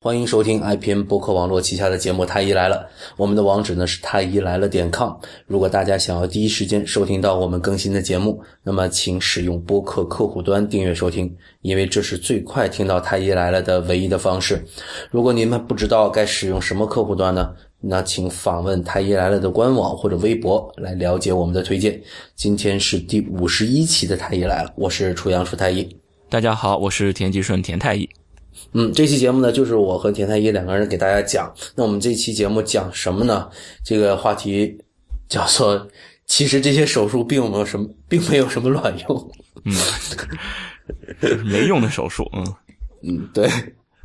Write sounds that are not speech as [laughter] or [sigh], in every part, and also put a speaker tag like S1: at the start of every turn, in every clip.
S1: 欢迎收听 IPN 博客网络旗下的节目《太医来了》，我们的网址呢是太医来了点 com。如果大家想要第一时间收听到我们更新的节目，那么请使用播客客户端订阅收听，因为这是最快听到太医来了的唯一的方式。如果你们不知道该使用什么客户端呢？那请访问太医来了的官网或者微博来了解我们的推荐。今天是第五十一期的太医来了，我是楚阳楚太医。
S2: 大家好，我是田吉顺田太医。
S1: 嗯，这期节目呢，就是我和田太医两个人给大家讲。那我们这期节目讲什么呢？这个话题叫做，其实这些手术并没有什么，并没有什么卵用。
S2: 嗯，没用的手术。
S1: 嗯嗯，对。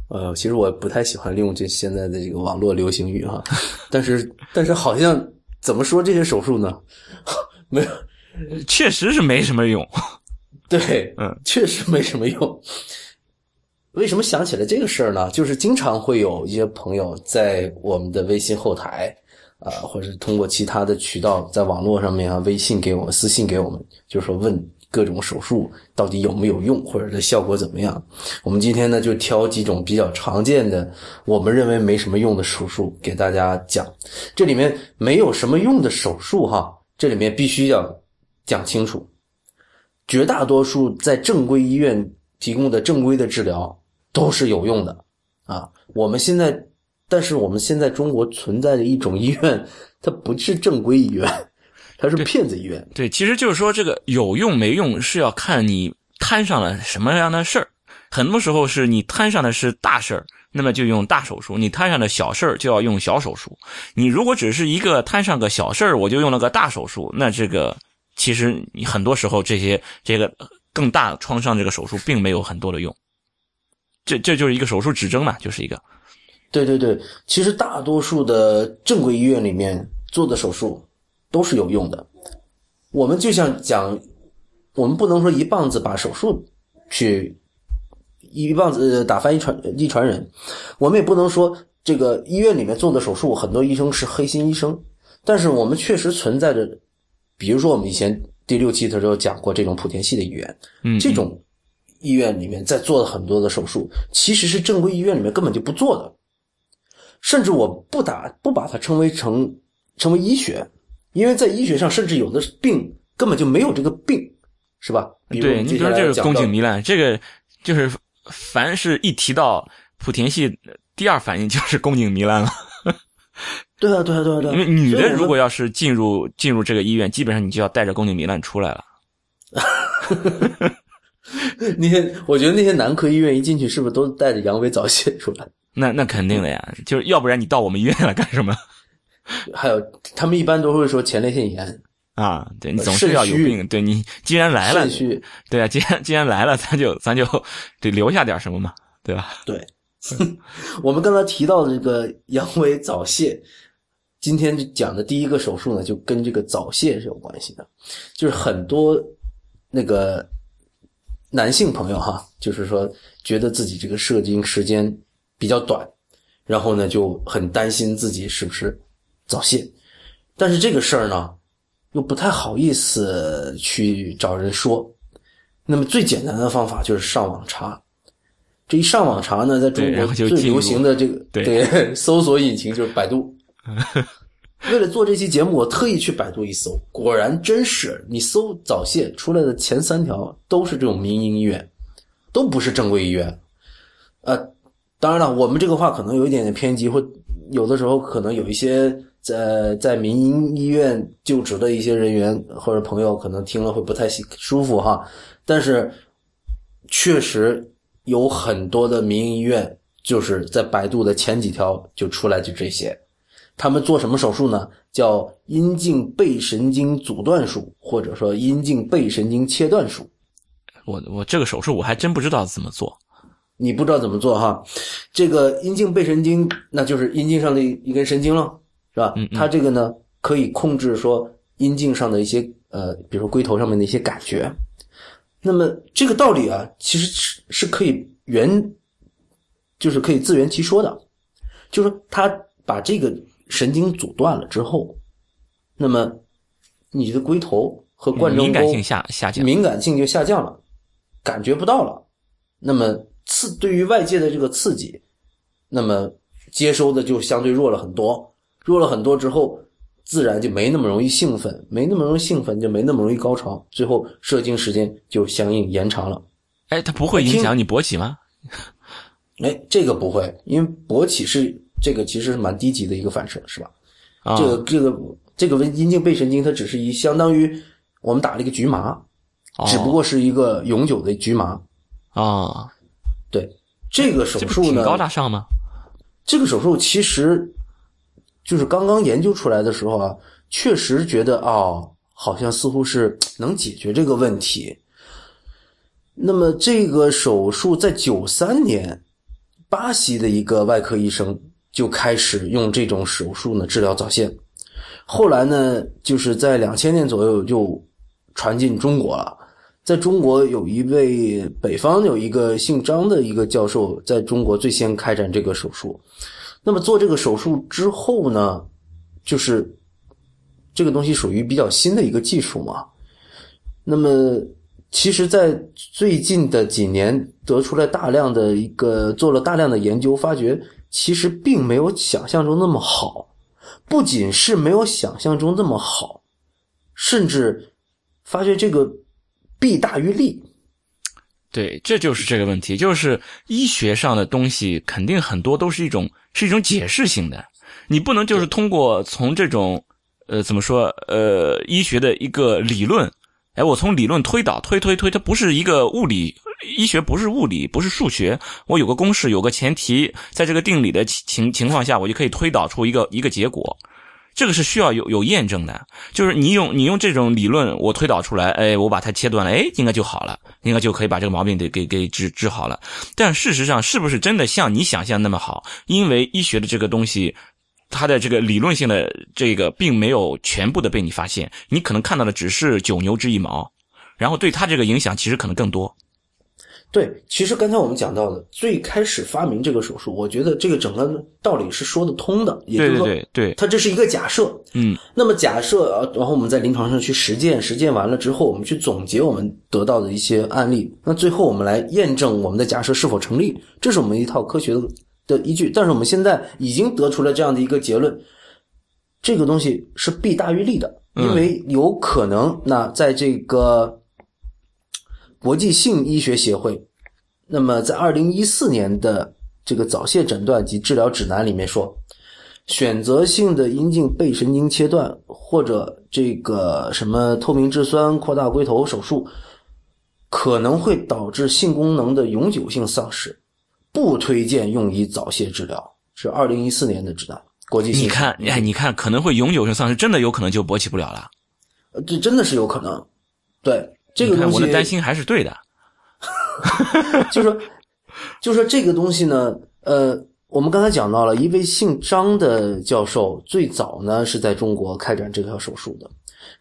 S1: 呃，其实我不太喜欢利用这现在的这个网络流行语哈，但是但是好像怎么说这些手术呢？[laughs] 没有，
S2: 确实是没什么用。
S1: 对，
S2: 嗯，
S1: 确实没什么用。为什么想起来这个事儿呢？就是经常会有一些朋友在我们的微信后台，啊，或者通过其他的渠道，在网络上面啊，微信给我们私信给我们，就是说问各种手术到底有没有用，或者是效果怎么样。我们今天呢，就挑几种比较常见的，我们认为没什么用的手术给大家讲。这里面没有什么用的手术哈，这里面必须要讲清楚，绝大多数在正规医院提供的正规的治疗。都是有用的，啊，我们现在，但是我们现在中国存在的一种医院，[laughs] 它不是正规医院，[laughs] 它是骗子医院。
S2: 对，其实就是说这个有用没用是要看你摊上了什么样的事儿，很多时候是你摊上的是大事儿，那么就用大手术；你摊上的小事儿就要用小手术。你如果只是一个摊上个小事儿，我就用了个大手术，那这个其实你很多时候这些这个更大创伤这个手术并没有很多的用。这这就是一个手术指征嘛，就是一个，
S1: 对对对，其实大多数的正规医院里面做的手术都是有用的。我们就像讲，我们不能说一棒子把手术去一棒子打翻一船一船人，我们也不能说这个医院里面做的手术很多医生是黑心医生，但是我们确实存在着，比如说我们以前第六期的时候讲过这种莆田系的医院，
S2: 嗯，
S1: 这种。医院里面在做的很多的手术，其实是正规医院里面根本就不做的，甚至我不打不把它称为成成为医学，因为在医学上，甚至有的病根本就没有这个病，是吧？
S2: 对，你说这个宫颈糜烂，这个就是凡是一提到莆田系，第二反应就是宫颈糜烂了。
S1: 对啊，对啊，对啊，对。
S2: 因为女的如果要是进入进入这个医院，基本上你就要带着宫颈糜烂出来了。[laughs] [laughs]
S1: 那些，我觉得那些男科医院一进去，是不是都带着阳痿早泄出来？[laughs]
S2: 那那肯定的呀，就是要不然你到我们医院来干什么？[laughs]
S1: 还有，他们一般都会说前列腺炎
S2: 啊，对你总是要有病，对你既然来了，
S1: 肾虚，
S2: 对啊，既然既然来了，咱就咱就得留下点什么嘛，对吧？
S1: 对，我们刚才提到的这个阳痿早泄，今天讲的第一个手术呢，就跟这个早泄是有关系的，就是很多那个。男性朋友哈，就是说觉得自己这个射精时间比较短，然后呢就很担心自己是不是早泄，但是这个事儿呢又不太好意思去找人说。那么最简单的方法就是上网查。这一上网查呢，在中国最流行的这个对 [laughs] 搜索引擎就是百度。[laughs] 为了做这期节目，我特意去百度一搜，果然真是你搜早泄出来的前三条都是这种民营医院，都不是正规医院。呃，当然了，我们这个话可能有一点点偏激，或有的时候可能有一些在在民营医院就职的一些人员或者朋友可能听了会不太舒服哈。但是确实有很多的民营医院就是在百度的前几条就出来就这些。他们做什么手术呢？叫阴茎背神经阻断术，或者说阴茎背神经切断术。
S2: 我我这个手术我还真不知道怎么做。
S1: 你不知道怎么做哈？这个阴茎背神经，那就是阴茎上的一根神经了，是吧？
S2: 嗯。
S1: 它这个呢，可以控制说阴茎上的一些呃，比如说龟头上面的一些感觉。那么这个道理啊，其实是是可以原，就是可以自圆其说的，就是说他把这个。神经阻断了之后，那么你的龟头和冠状沟
S2: 敏感性下下降，
S1: 敏感性就下降了，感觉不到了。那么刺对于外界的这个刺激，那么接收的就相对弱了很多，弱了很多之后，自然就没那么容易兴奋，没那么容易兴奋，就没那么容易高潮，最后射精时间就相应延长了。
S2: 哎，它不会影响你勃起吗？
S1: 哎，这个不会，因为勃起是这个其实是蛮低级的一个反射，是吧？
S2: 啊，
S1: 这个这个这个阴茎背神经，它只是一相当于我们打了一个局麻，
S2: 哦
S1: 只不过是一个永久的局麻。
S2: 啊，
S1: 对这个手术呢，
S2: 高大上吗？
S1: 这个手术其实就是刚刚研究出来的时候啊，确实觉得哦，好像似乎是能解决这个问题。那么这个手术在九三年，巴西的一个外科医生就开始用这种手术呢治疗早泄，后来呢，就是在两千年左右就传进中国了。在中国有一位北方有一个姓张的一个教授，在中国最先开展这个手术。那么做这个手术之后呢，就是这个东西属于比较新的一个技术嘛。那么其实，在最近的几年得出来大量的一个做了大量的研究，发觉其实并没有想象中那么好。不仅是没有想象中那么好，甚至发觉这个弊大于利。
S2: 对，这就是这个问题，就是医学上的东西肯定很多都是一种是一种解释性的，你不能就是通过从这种呃怎么说呃医学的一个理论，哎，我从理论推导推推推，它不是一个物理，医学不是物理，不是数学，我有个公式，有个前提，在这个定理的情情况下，我就可以推导出一个一个结果。这个是需要有有验证的，就是你用你用这种理论，我推导出来，哎，我把它切断了，哎，应该就好了，应该就可以把这个毛病给给给治治好了。但事实上，是不是真的像你想象那么好？因为医学的这个东西，它的这个理论性的这个并没有全部的被你发现，你可能看到的只是九牛之一毛，然后对它这个影响其实可能更多。
S1: 对，其实刚才我们讲到的，最开始发明这个手术，我觉得这个整个道理是说得通的，也就是说，
S2: 对对，
S1: 它这是一个假设。
S2: 嗯，
S1: 那么假设啊，然后我们在临床上去实践，实践完了之后，我们去总结我们得到的一些案例，那最后我们来验证我们的假设是否成立，这是我们一套科学的的依据。但是我们现在已经得出了这样的一个结论，这个东西是弊大于利的，因为有可能那在这个国际性医学协会，那么在二零一四年的这个早泄诊断及治疗指南里面说，选择性的阴茎背神经切断或者这个什么透明质酸扩大龟头手术，可能会导致性功能的永久性丧失，不推荐用于早泄治疗。是二零一四年的指南，国际性。
S2: 你看，哎，你看可能会永久性丧失，真的有可能就勃起不了了。
S1: 呃这真的是有可能。对这个东西，
S2: 我的担心还是对的。[laughs]
S1: 就是说，就是说这个东西呢，呃，我们刚才讲到了一位姓张的教授，最早呢是在中国开展这条手术的。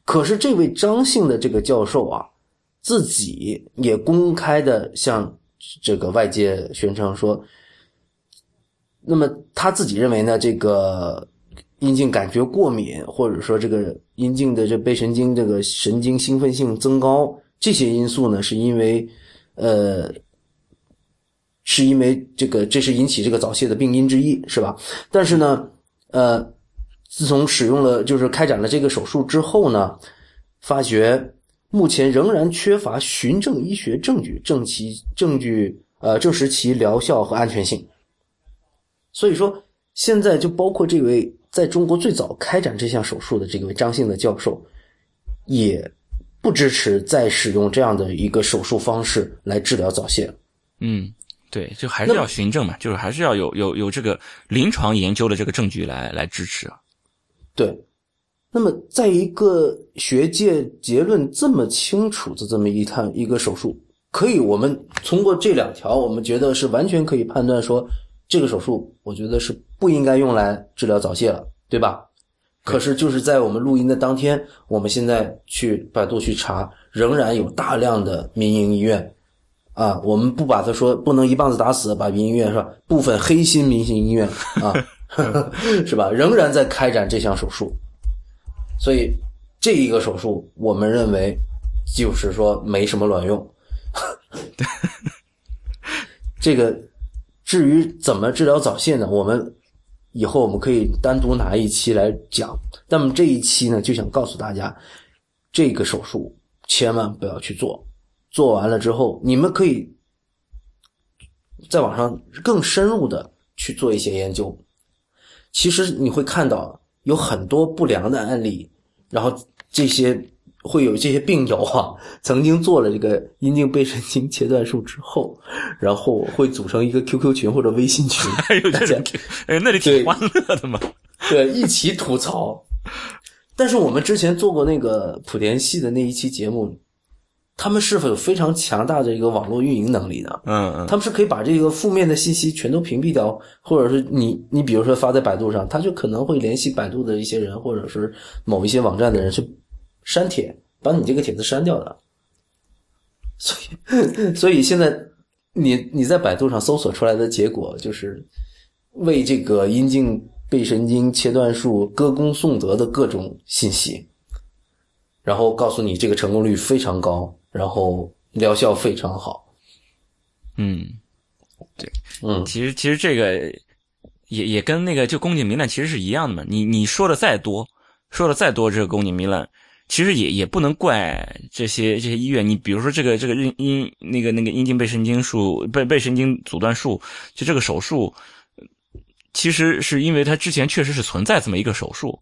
S1: 可是这位张姓的这个教授啊，自己也公开的向这个外界宣称说，那么他自己认为呢，这个阴茎感觉过敏，或者说这个阴茎的这背神经这个神经兴奋性增高，这些因素呢，是因为呃，是因为这个这是引起这个早泄的病因之一，是吧？但是呢，呃，自从使用了就是开展了这个手术之后呢，发觉目前仍然缺乏循证医学证据证其证据呃证实其疗效和安全性。所以说，现在就包括这位在中国最早开展这项手术的这位张姓的教授，也不支持再使用这样的一个手术方式来治疗早泄。
S2: 嗯，对，就还是要循证嘛，就是还是要有有有这个临床研究的这个证据来来支持啊。
S1: 对，那么在一个学界结论这么清楚的这么一趟一个手术，可以我们通过这两条，我们觉得是完全可以判断说，这个手术我觉得是不应该用来治疗早泄了，对吧？可是就是在我们录音的当天，我们现在去百度去查，仍然有大量的民营医院，啊，我们不把它说不能一棒子打死，把民营医院是吧？部分黑心民营医院啊，[laughs] 是吧？仍然在开展这项手术，所以这一个手术，我们认为就是说没什么卵用。[laughs] 这个至于怎么治疗早泄呢？我们以后我们可以单独拿一期来讲。那么这一期呢，就想告诉大家，这个手术千万不要去做。做完了之后，你们可以在网上更深入的去做一些研究。其实你会看到有很多不良的案例，然后这些会有这些病友啊，[laughs] 曾经做了这个阴茎背神经切断术之后，然后会组成一个 QQ 群或者微信群，[laughs]
S2: 还有这种，哎，那里挺欢乐的嘛。[laughs]
S1: 对，一起吐槽。但是我们之前做过那个莆田系的那一期节目。他们是否有非常强大的一个网络运营能力呢？
S2: 嗯嗯，
S1: 他们是可以把这个负面的信息全都屏蔽掉，或者是你你比如说发在百度上，他就可能会联系百度的一些人，或者是某一些网站的人去删帖，把你这个帖子删掉的。所以，[laughs] 所以现在你你在百度上搜索出来的结果就是为这个阴茎背神经切断术歌功颂德的各种信息，然后告诉你这个成功率非常高。然后疗效非常好，
S2: 嗯，对，
S1: 嗯，
S2: 其实其实这个也也跟那个就宫颈糜烂其实是一样的嘛。你你说的再多，说的再多，这个宫颈糜烂其实也也不能怪这些这些医院。你比如说这个这个阴阴那个那个阴茎背神经术背背神经阻断术，就这个手术，其实是因为它之前确实是存在这么一个手术，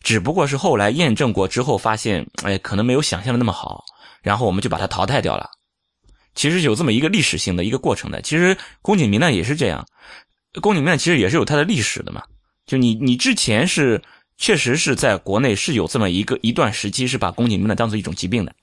S2: 只不过是后来验证过之后发现，哎，可能没有想象的那么好。然后我们就把它淘汰掉了。其实有这么一个历史性的一个过程的。其实宫颈糜烂也是这样，宫颈糜烂其实也是有它的历史的嘛。就你你之前是确实是在国内是有这么一个一段时期是把宫颈糜烂当做一种疾病的。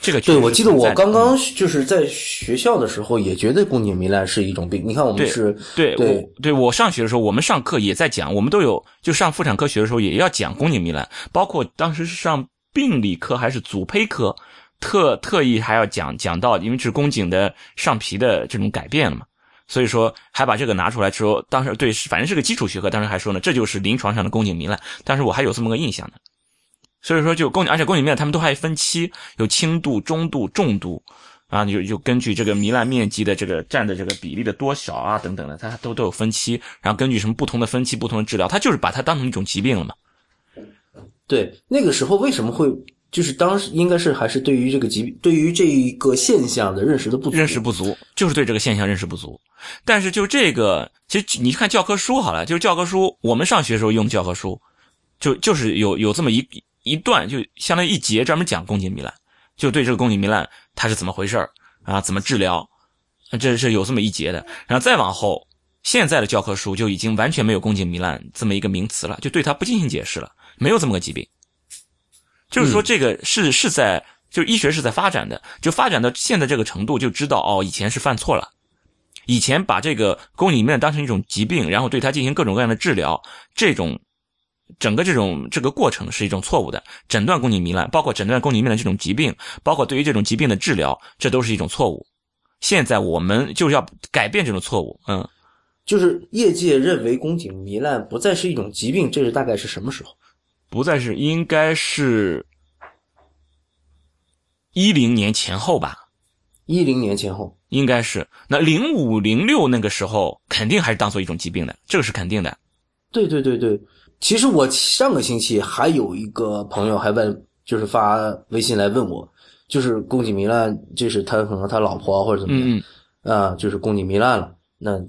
S2: 这个
S1: 对，我记得我刚刚就是在学校的时候也觉得宫颈糜烂是一种病。你看我们是
S2: 对
S1: 对
S2: 对，我上学的时候我们上课也在讲，我们都有就上妇产科学的时候也要讲宫颈糜烂，包括当时是上病理科还是组胚科。特特意还要讲讲到，因为是宫颈的上皮的这种改变了嘛，所以说还把这个拿出来说，当时对，反正是个基础学科，当时还说呢，这就是临床上的宫颈糜烂。当时我还有这么个印象呢，所以说就宫颈，而且宫颈糜烂他们都还分期，有轻度、中度、重度啊，就就根据这个糜烂面积的这个占的这个比例的多少啊等等的，它都都有分期，然后根据什么不同的分期、不同的治疗，它就是把它当成一种疾病了嘛。
S1: 对，那个时候为什么会？就是当时应该是还是对于这个疾病，对于这一个现象的认识的不足，
S2: 认识不足，就是对这个现象认识不足。但是就这个，其实你看教科书好了，就是教科书，我们上学时候用教科书，就就是有有这么一一段，就相当于一节专门讲宫颈糜烂，就对这个宫颈糜烂它是怎么回事啊，怎么治疗，这是有这么一节的。然后再往后，现在的教科书就已经完全没有宫颈糜烂这么一个名词了，就对它不进行解释了，没有这么个疾病。就是说，这个是是在，就医学是在发展的，就发展到现在这个程度，就知道哦，以前是犯错了，以前把这个宫颈糜烂当成一种疾病，然后对它进行各种各样的治疗，这种整个这种这个过程是一种错误的。诊断宫颈糜烂，包括诊断宫颈糜烂这种疾病，包括对于这种疾病的治疗，这都是一种错误。现在我们就是要改变这种错误，嗯，
S1: 就是业界认为宫颈糜烂不再是一种疾病，这是大概是什么时候？
S2: 不再是，应该是一零年前后吧。
S1: 一零年前后，
S2: 应该是那零五零六那个时候，肯定还是当做一种疾病的，这个是肯定的。
S1: 对对对对，其实我上个星期还有一个朋友还问，就是发微信来问我，就是宫颈糜烂，这是他可能他老婆或者怎么样，啊，就是宫颈糜烂了，那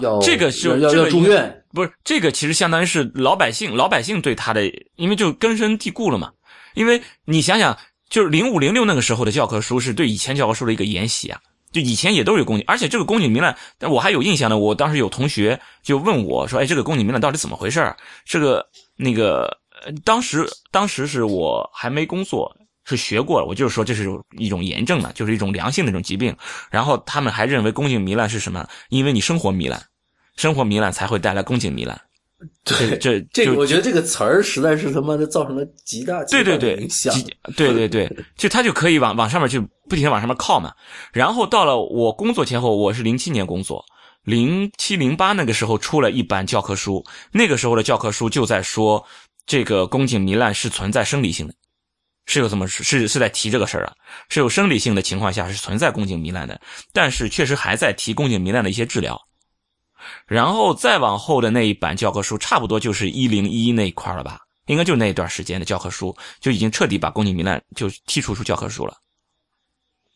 S1: 要
S2: 这个是
S1: 要要住院。
S2: 不是这个，其实相当于是老百姓，老百姓对他的，因为就根深蒂固了嘛。因为你想想，就是零五零六那个时候的教科书是对以前教科书的一个沿袭啊。就以前也都有宫颈，而且这个宫颈糜烂，但我还有印象呢。我当时有同学就问我说：“哎，这个宫颈糜烂到底怎么回事？”这个那个，当时当时是我还没工作，是学过了。我就是说这是一种炎症嘛，就是一种良性的一种疾病。然后他们还认为宫颈糜烂是什么？因为你生活糜烂。生活糜烂才会带来宫颈糜烂，
S1: 对，
S2: 这
S1: 这个我觉得这个词儿实在是他妈的造成了极大
S2: 对对对
S1: 影响，
S2: 对对对，[laughs] 就他就可以往往上面去不停的往上面靠嘛。然后到了我工作前后，我是零七年工作，零七零八那个时候出了一版教科书，那个时候的教科书就在说这个宫颈糜烂是存在生理性的，是有这么是是在提这个事儿啊，是有生理性的情况下是存在宫颈糜烂的，但是确实还在提宫颈糜烂的一些治疗。然后再往后的那一版教科书，差不多就是一零一那一块了吧？应该就那一段时间的教科书就已经彻底把宫颈糜烂就剔除出教科书了，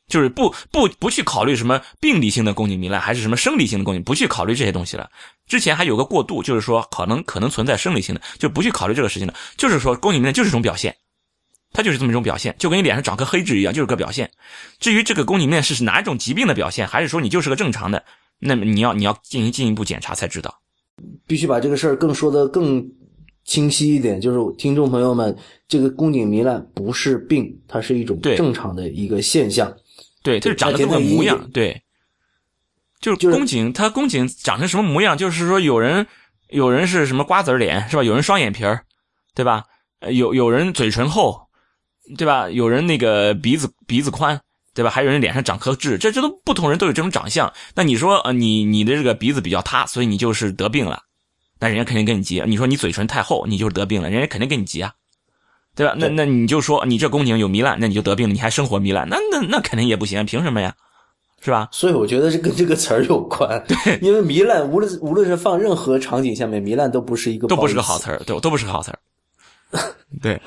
S2: 就是不不不去考虑什么病理性的宫颈糜烂还是什么生理性的宫颈，不去考虑这些东西了。之前还有个过渡，就是说可能可能存在生理性的，就不去考虑这个事情了。就是说宫颈糜烂就是一种表现，它就是这么一种表现，就跟你脸上长颗黑痣一样，就是个表现。至于这个宫颈糜烂是哪一种疾病的表现，还是说你就是个正常的？那么你要你要进行进一步检查才知道，
S1: 必须把这个事儿更说的更清晰一点。就是听众朋友们，这个宫颈糜烂不是病，它是一种正常的一个现象。
S2: 对，它是长得这么模样。对，就是宫颈，它宫颈长成什么模样？就是说有人有人是什么瓜子脸是吧？有人双眼皮儿，对吧？有有人嘴唇厚，对吧？有人那个鼻子鼻子宽。对吧？还有人脸上长颗痣，这这都不同人都有这种长相。那你说，呃，你你的这个鼻子比较塌，所以你就是得病了，那人家肯定跟你急。你说你嘴唇太厚，你就是得病了，人家肯定跟你急啊，对吧？那那你就说你这宫颈有糜烂，那你就得病了，你还生活糜烂，那那那肯定也不行，凭什么呀？是吧？
S1: 所以我觉得这跟这个词儿有关。[laughs]
S2: 对，[laughs]
S1: 因为糜烂无论无论是放任何场景下面，糜烂都不是一个
S2: 都不是个好词儿，对，都不是个好词儿。[laughs] 对，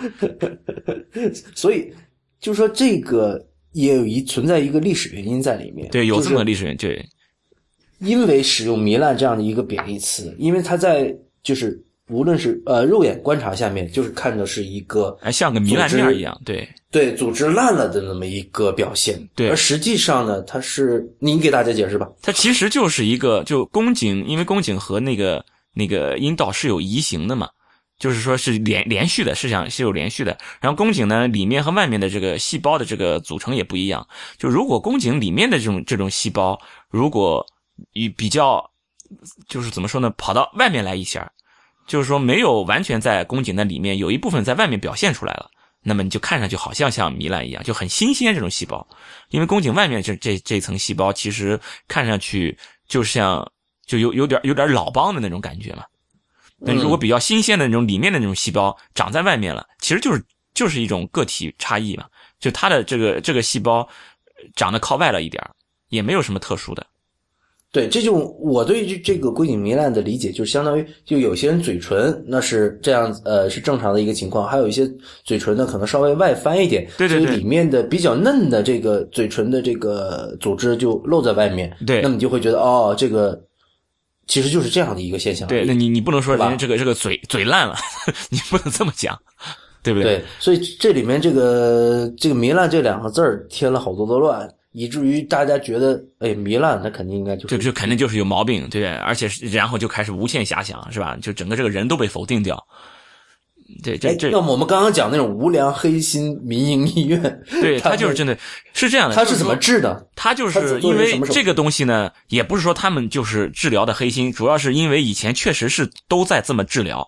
S1: 所以就说这个。也有一存在一个历史原因在里面，
S2: 对，有这么个历史原因，对，
S1: 因为使用糜烂这样的一个贬义词，因为它在就是无论是呃肉眼观察下面，就是看着是一个
S2: 哎像个糜烂面一样，对。
S1: 对，组织烂了的那么一个表现，
S2: 对，
S1: 而实际上呢，它是您给大家解释吧，
S2: 它其实就是一个就宫颈，因为宫颈和那个那个阴道是有移形的嘛。就是说，是连连续的，是想是有连续的。然后宫颈呢，里面和外面的这个细胞的这个组成也不一样。就如果宫颈里面的这种这种细胞，如果与比较，就是怎么说呢，跑到外面来一下，就是说没有完全在宫颈的里面，有一部分在外面表现出来了，那么你就看上去好像像糜烂一样，就很新鲜这种细胞。因为宫颈外面这这这层细胞，其实看上去就像就有有点有点老邦的那种感觉嘛。[laughs] 那如果比较新鲜的那种里面的那种细胞长在外面了，其实就是就是一种个体差异嘛，就它的这个这个细胞长得靠外了一点也没有什么特殊的。
S1: 对，这就我对这这个宫颈糜烂的理解，就相当于就有些人嘴唇那是这样呃是正常的一个情况，还有一些嘴唇呢可能稍微外翻一点，
S2: 对对对，
S1: 里面的比较嫩的这个嘴唇的这个组织就露在外面，
S2: 对，
S1: 那么你就会觉得哦这个。其实就是这样的一个现象。
S2: 对，那你你不能说人家这个这个嘴嘴烂了，[laughs] 你不能这么讲，对不
S1: 对？对，所以这里面这个这个糜烂这两个字儿添了好多的乱，以至于大家觉得，哎，糜烂那肯定应该就
S2: 就就肯定就是有毛病，对，而且然后就开始无限遐想，是吧？就整个这个人都被否定掉。对，这这，
S1: 那么我们刚刚讲那种无良黑心民营医院，[laughs]
S2: 对他就是真的是这样的。
S1: 他是怎么治的？
S2: 他就是因为这个东西呢，也不是说他们就是治疗的黑心，主要是因为以前确实是都在这么治疗，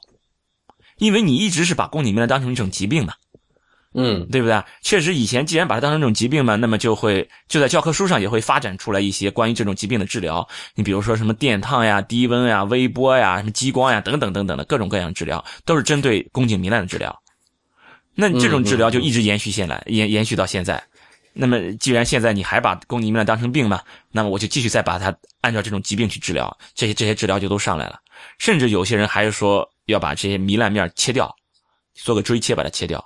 S2: 因为你一直是把宫颈糜烂当成一种疾病嘛。
S1: 嗯，
S2: 对不对？确实，以前既然把它当成一种疾病嘛，那么就会就在教科书上也会发展出来一些关于这种疾病的治疗。你比如说什么电烫呀、低温呀、微波呀、什么激光呀等等等等的各种各样治疗，都是针对宫颈糜烂的治疗。那这种治疗就一直延续下来，延延续到现在。那么既然现在你还把宫颈糜烂当成病嘛，那么我就继续再把它按照这种疾病去治疗，这些这些治疗就都上来了。甚至有些人还是说要把这些糜烂面切掉，做个锥切把它切掉。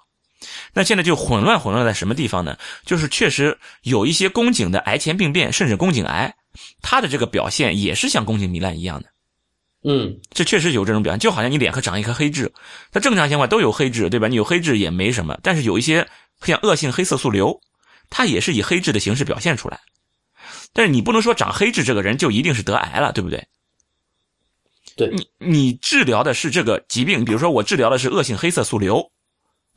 S2: 那现在就混乱混乱在什么地方呢？就是确实有一些宫颈的癌前病变，甚至宫颈癌，它的这个表现也是像宫颈糜烂一样的。
S1: 嗯，
S2: 这确实有这种表现，就好像你脸上长一颗黑痣，它正常情况都有黑痣，对吧？你有黑痣也没什么，但是有一些像恶性黑色素瘤，它也是以黑痣的形式表现出来。但是你不能说长黑痣这个人就一定是得癌了，对不对？
S1: 对
S2: 你，你治疗的是这个疾病，比如说我治疗的是恶性黑色素瘤。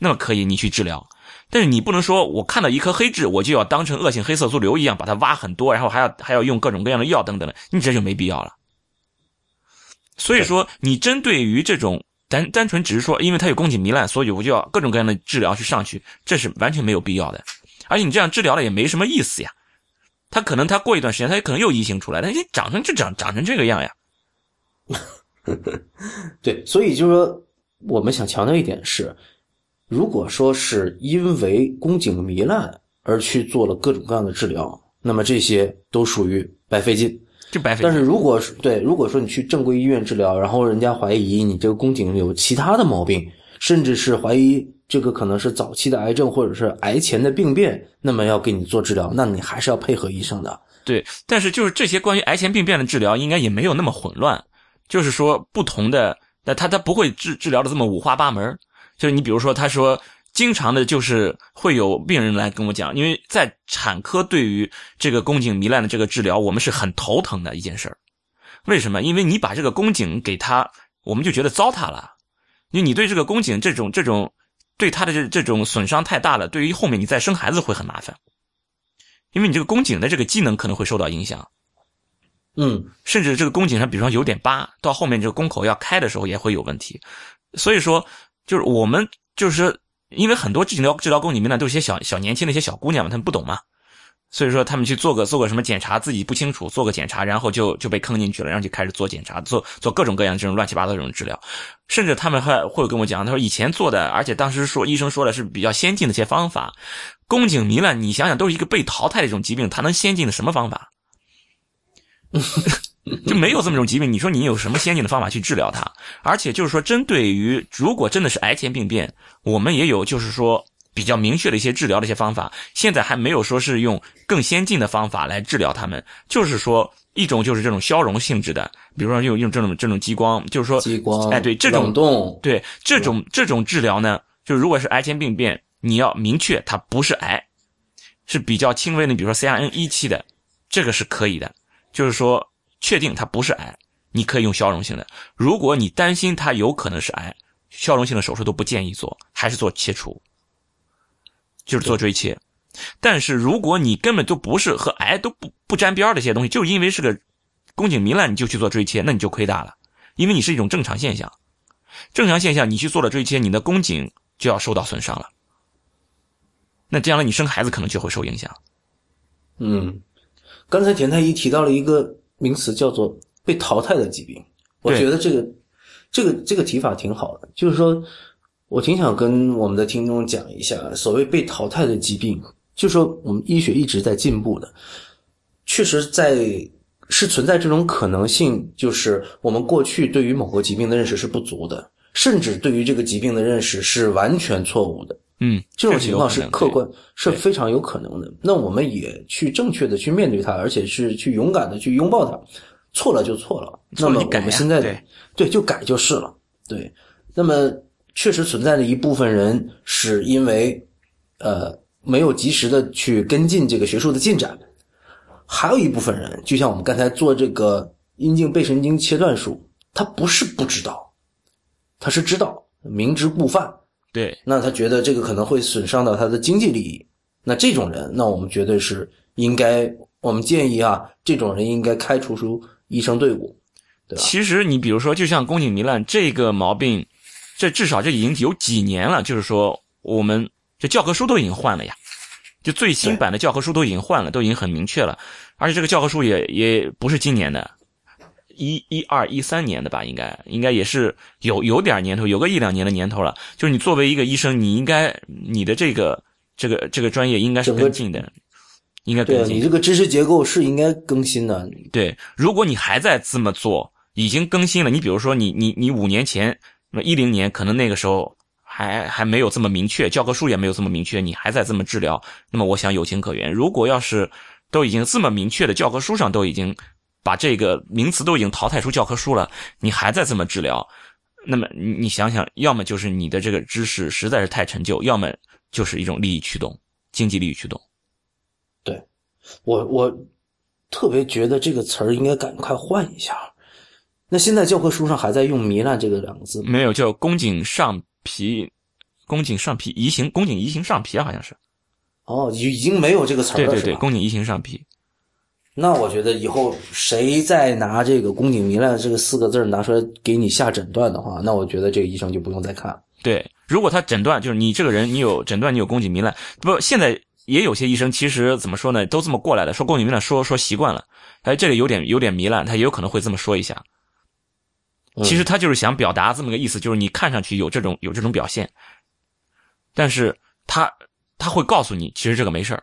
S2: 那么可以，你去治疗，但是你不能说我看到一颗黑痣，我就要当成恶性黑色素瘤一样把它挖很多，然后还要还要用各种各样的药等等的，你这就没必要了。所以说，你针对于这种单单纯只是说，因为它有宫颈糜烂，所以我就要各种各样的治疗去上去，这是完全没有必要的。而且你这样治疗了也没什么意思呀。他可能他过一段时间，他可能又移形出来，但你长成就长长成这个样呀。[laughs]
S1: 对，所以就是说，我们想强调一点是。如果说是因为宫颈糜烂而去做了各种各样的治疗，那么这些都属于白费劲。
S2: 就白费
S1: 但是如果是对，如果说你去正规医院治疗，然后人家怀疑你这个宫颈有其他的毛病，甚至是怀疑这个可能是早期的癌症或者是癌前的病变，那么要给你做治疗，那你还是要配合医生的。
S2: 对，但是就是这些关于癌前病变的治疗，应该也没有那么混乱。就是说，不同的，那他他不会治治疗的这么五花八门。就是你比如说，他说。经常的，就是会有病人来跟我讲，因为在产科对于这个宫颈糜烂的这个治疗，我们是很头疼的一件事儿。为什么？因为你把这个宫颈给他，我们就觉得糟蹋了。因为你对这个宫颈这种这种对他的这这种损伤太大了，对于后面你再生孩子会很麻烦。因为你这个宫颈的这个机能可能会受到影响。
S1: 嗯，
S2: 甚至这个宫颈上，比如说有点疤，到后面这个宫口要开的时候也会有问题。所以说，就是我们就是。因为很多治疗治疗宫颈糜烂都是些小小年轻的一些小姑娘嘛，她们不懂嘛，所以说她们去做个做个什么检查，自己不清楚，做个检查，然后就就被坑进去了，然后就开始做检查，做做各种各样这种乱七八糟这种治疗，甚至他们还会跟我讲，他说以前做的，而且当时说医生说的是比较先进的一些方法，宫颈糜烂，你想想都是一个被淘汰的一种疾病，它能先进的什么方法？[laughs] [laughs] 就没有这么种疾病，你说你有什么先进的方法去治疗它？而且就是说，针对于如果真的是癌前病变，我们也有就是说比较明确的一些治疗的一些方法。现在还没有说是用更先进的方法来治疗他们，就是说一种就是这种消融性质的，比如说用用这种这种激光，就是说
S1: 激光，
S2: 哎，对这种
S1: 动，
S2: 对这种这种治疗呢，就如果是癌前病变，你要明确它不是癌，是比较轻微的，比如说 CRN 一期的，这个是可以的，就是说。确定它不是癌，你可以用消融性的。如果你担心它有可能是癌，消融性的手术都不建议做，还是做切除，就是做锥切。但是如果你根本就不是和癌都不不沾边的一些东西，就因为是个宫颈糜烂，你就去做锥切，那你就亏大了，因为你是一种正常现象。正常现象，你去做了锥切，你的宫颈就要受到损伤了。那将来你生孩子可能就会受影响。
S1: 嗯，刚才田太医提到了一个。名词叫做被淘汰的疾病，我觉得这个这个这个提法挺好的。就是说，我挺想跟我们的听众讲一下，所谓被淘汰的疾病，就是说我们医学一直在进步的，确实在是存在这种可能性，就是我们过去对于某个疾病的认识是不足的，甚至对于这个疾病的认识是完全错误的。
S2: 嗯，
S1: 这种情况是客观，是非常有可能的。那我们也去正确的去面对它，而且是去勇敢的去拥抱它。错了就错了，那么我们现在
S2: 对
S1: 对就改就是了。对，那么确实存在的一部分人是因为呃没有及时的去跟进这个学术的进展，还有一部分人，就像我们刚才做这个阴茎背神经切断术，他不是不知道，他是知道，明知故犯。
S2: 对，
S1: 那他觉得这个可能会损伤到他的经济利益，那这种人，那我们绝对是应该，我们建议啊，这种人应该开除出医生队伍，对吧？
S2: 其实你比如说，就像宫颈糜烂这个毛病，这至少这已经有几年了，就是说我们这教科书都已经换了呀，就最新版的教科书都已经换了，都已经很明确了，而且这个教科书也也不是今年的。一一二一三年的吧，应该应该也是有有点年头，有个一两年的年头了。就是你作为一个医生，你应该你的这个这个这个专业应该是跟进的，应该跟进。
S1: 你这个知识结构是应该更新的。
S2: 对，如果你还在这么做，已经更新了。你比如说，你你你五年前，那一零年可能那个时候还还没有这么明确，教科书也没有这么明确，你还在这么治疗，那么我想有情可原。如果要是都已经这么明确的教科书上都已经。把这个名词都已经淘汰出教科书了，你还在这么治疗，那么你你想想，要么就是你的这个知识实在是太陈旧，要么就是一种利益驱动，经济利益驱动。
S1: 对，我我特别觉得这个词儿应该赶快换一下。那现在教科书上还在用“糜烂”这个两个字吗？
S2: 没有，叫宫颈上皮，宫颈上皮移行，宫颈移行上皮好像是。
S1: 哦，已已经没有这个词儿了，
S2: 对对对，宫颈移行上皮。
S1: 那我觉得以后谁再拿这个“宫颈糜烂”这个四个字拿出来给你下诊断的话，那我觉得这个医生就不用再看了。
S2: 对，如果他诊断就是你这个人，你有诊断你有宫颈糜烂，不，现在也有些医生其实怎么说呢，都这么过来的，说宫颈糜烂，说说习惯了，哎，这里有点有点糜烂，他也有可能会这么说一下。其实他就是想表达这么个意思，就是你看上去有这种有这种表现。但是他他会告诉你，其实这个没事儿。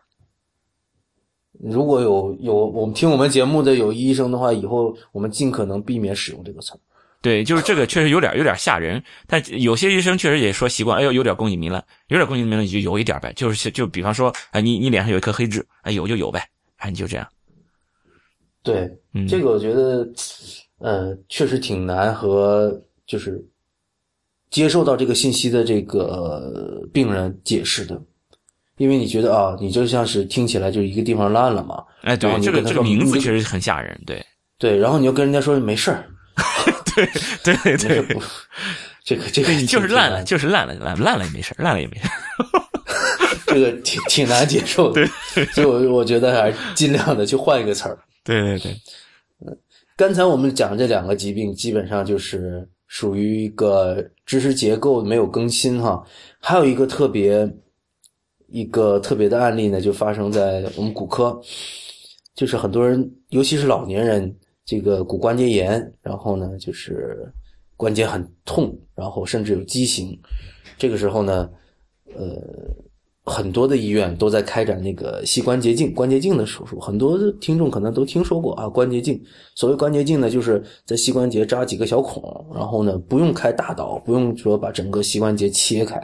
S1: 如果有有我们听我们节目的有医生的话，以后我们尽可能避免使用这个词儿。
S2: 对，就是这个确实有点有点吓人，但有些医生确实也说习惯，哎呦有点宫颈糜烂，有点宫颈糜烂你就有一点呗，就是就比方说，哎你你脸上有一颗黑痣，哎有就有呗，哎你就这样。
S1: 对，
S2: 嗯，
S1: 这个我觉得，呃，确实挺难和就是接受到这个信息的这个病人解释的，因为你觉得啊，你就像是听起来就是一个地方烂了嘛，
S2: 哎对这个这个名字确实很吓人，对。
S1: 对，然后你就跟人家说没事儿，[laughs]
S2: 对对对，
S1: 这个这个 [laughs]
S2: 对，就是烂了，就是烂了，烂烂了也没事，烂了也没事。[laughs]
S1: 这个挺挺难接受的，所以我我觉得还是尽量的去换一个词儿。
S2: 对对对，
S1: 刚才我们讲这两个疾病，基本上就是属于一个知识结构没有更新哈。还有一个特别一个特别的案例呢，就发生在我们骨科，就是很多人，尤其是老年人，这个骨关节炎，然后呢就是关节很痛，然后甚至有畸形。这个时候呢，呃，很多的医院都在开展那个膝关节镜、关节镜的手术。很多听众可能都听说过啊，关节镜。所谓关节镜呢，就是在膝关节扎几个小孔，然后呢不用开大刀，不用说把整个膝关节切开，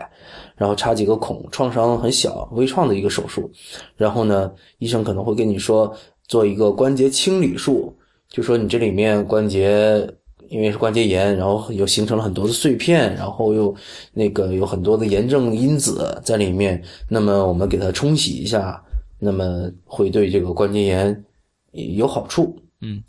S1: 然后插几个孔，创伤很小、微创的一个手术。然后呢，医生可能会跟你说做一个关节清理术，就说你这里面关节因为是关节炎，然后又形成了很多的碎片，然后又那个有很多的炎症因子在里面，那么我们给它冲洗一下，那么会对这个关节炎有好处。
S2: 嗯，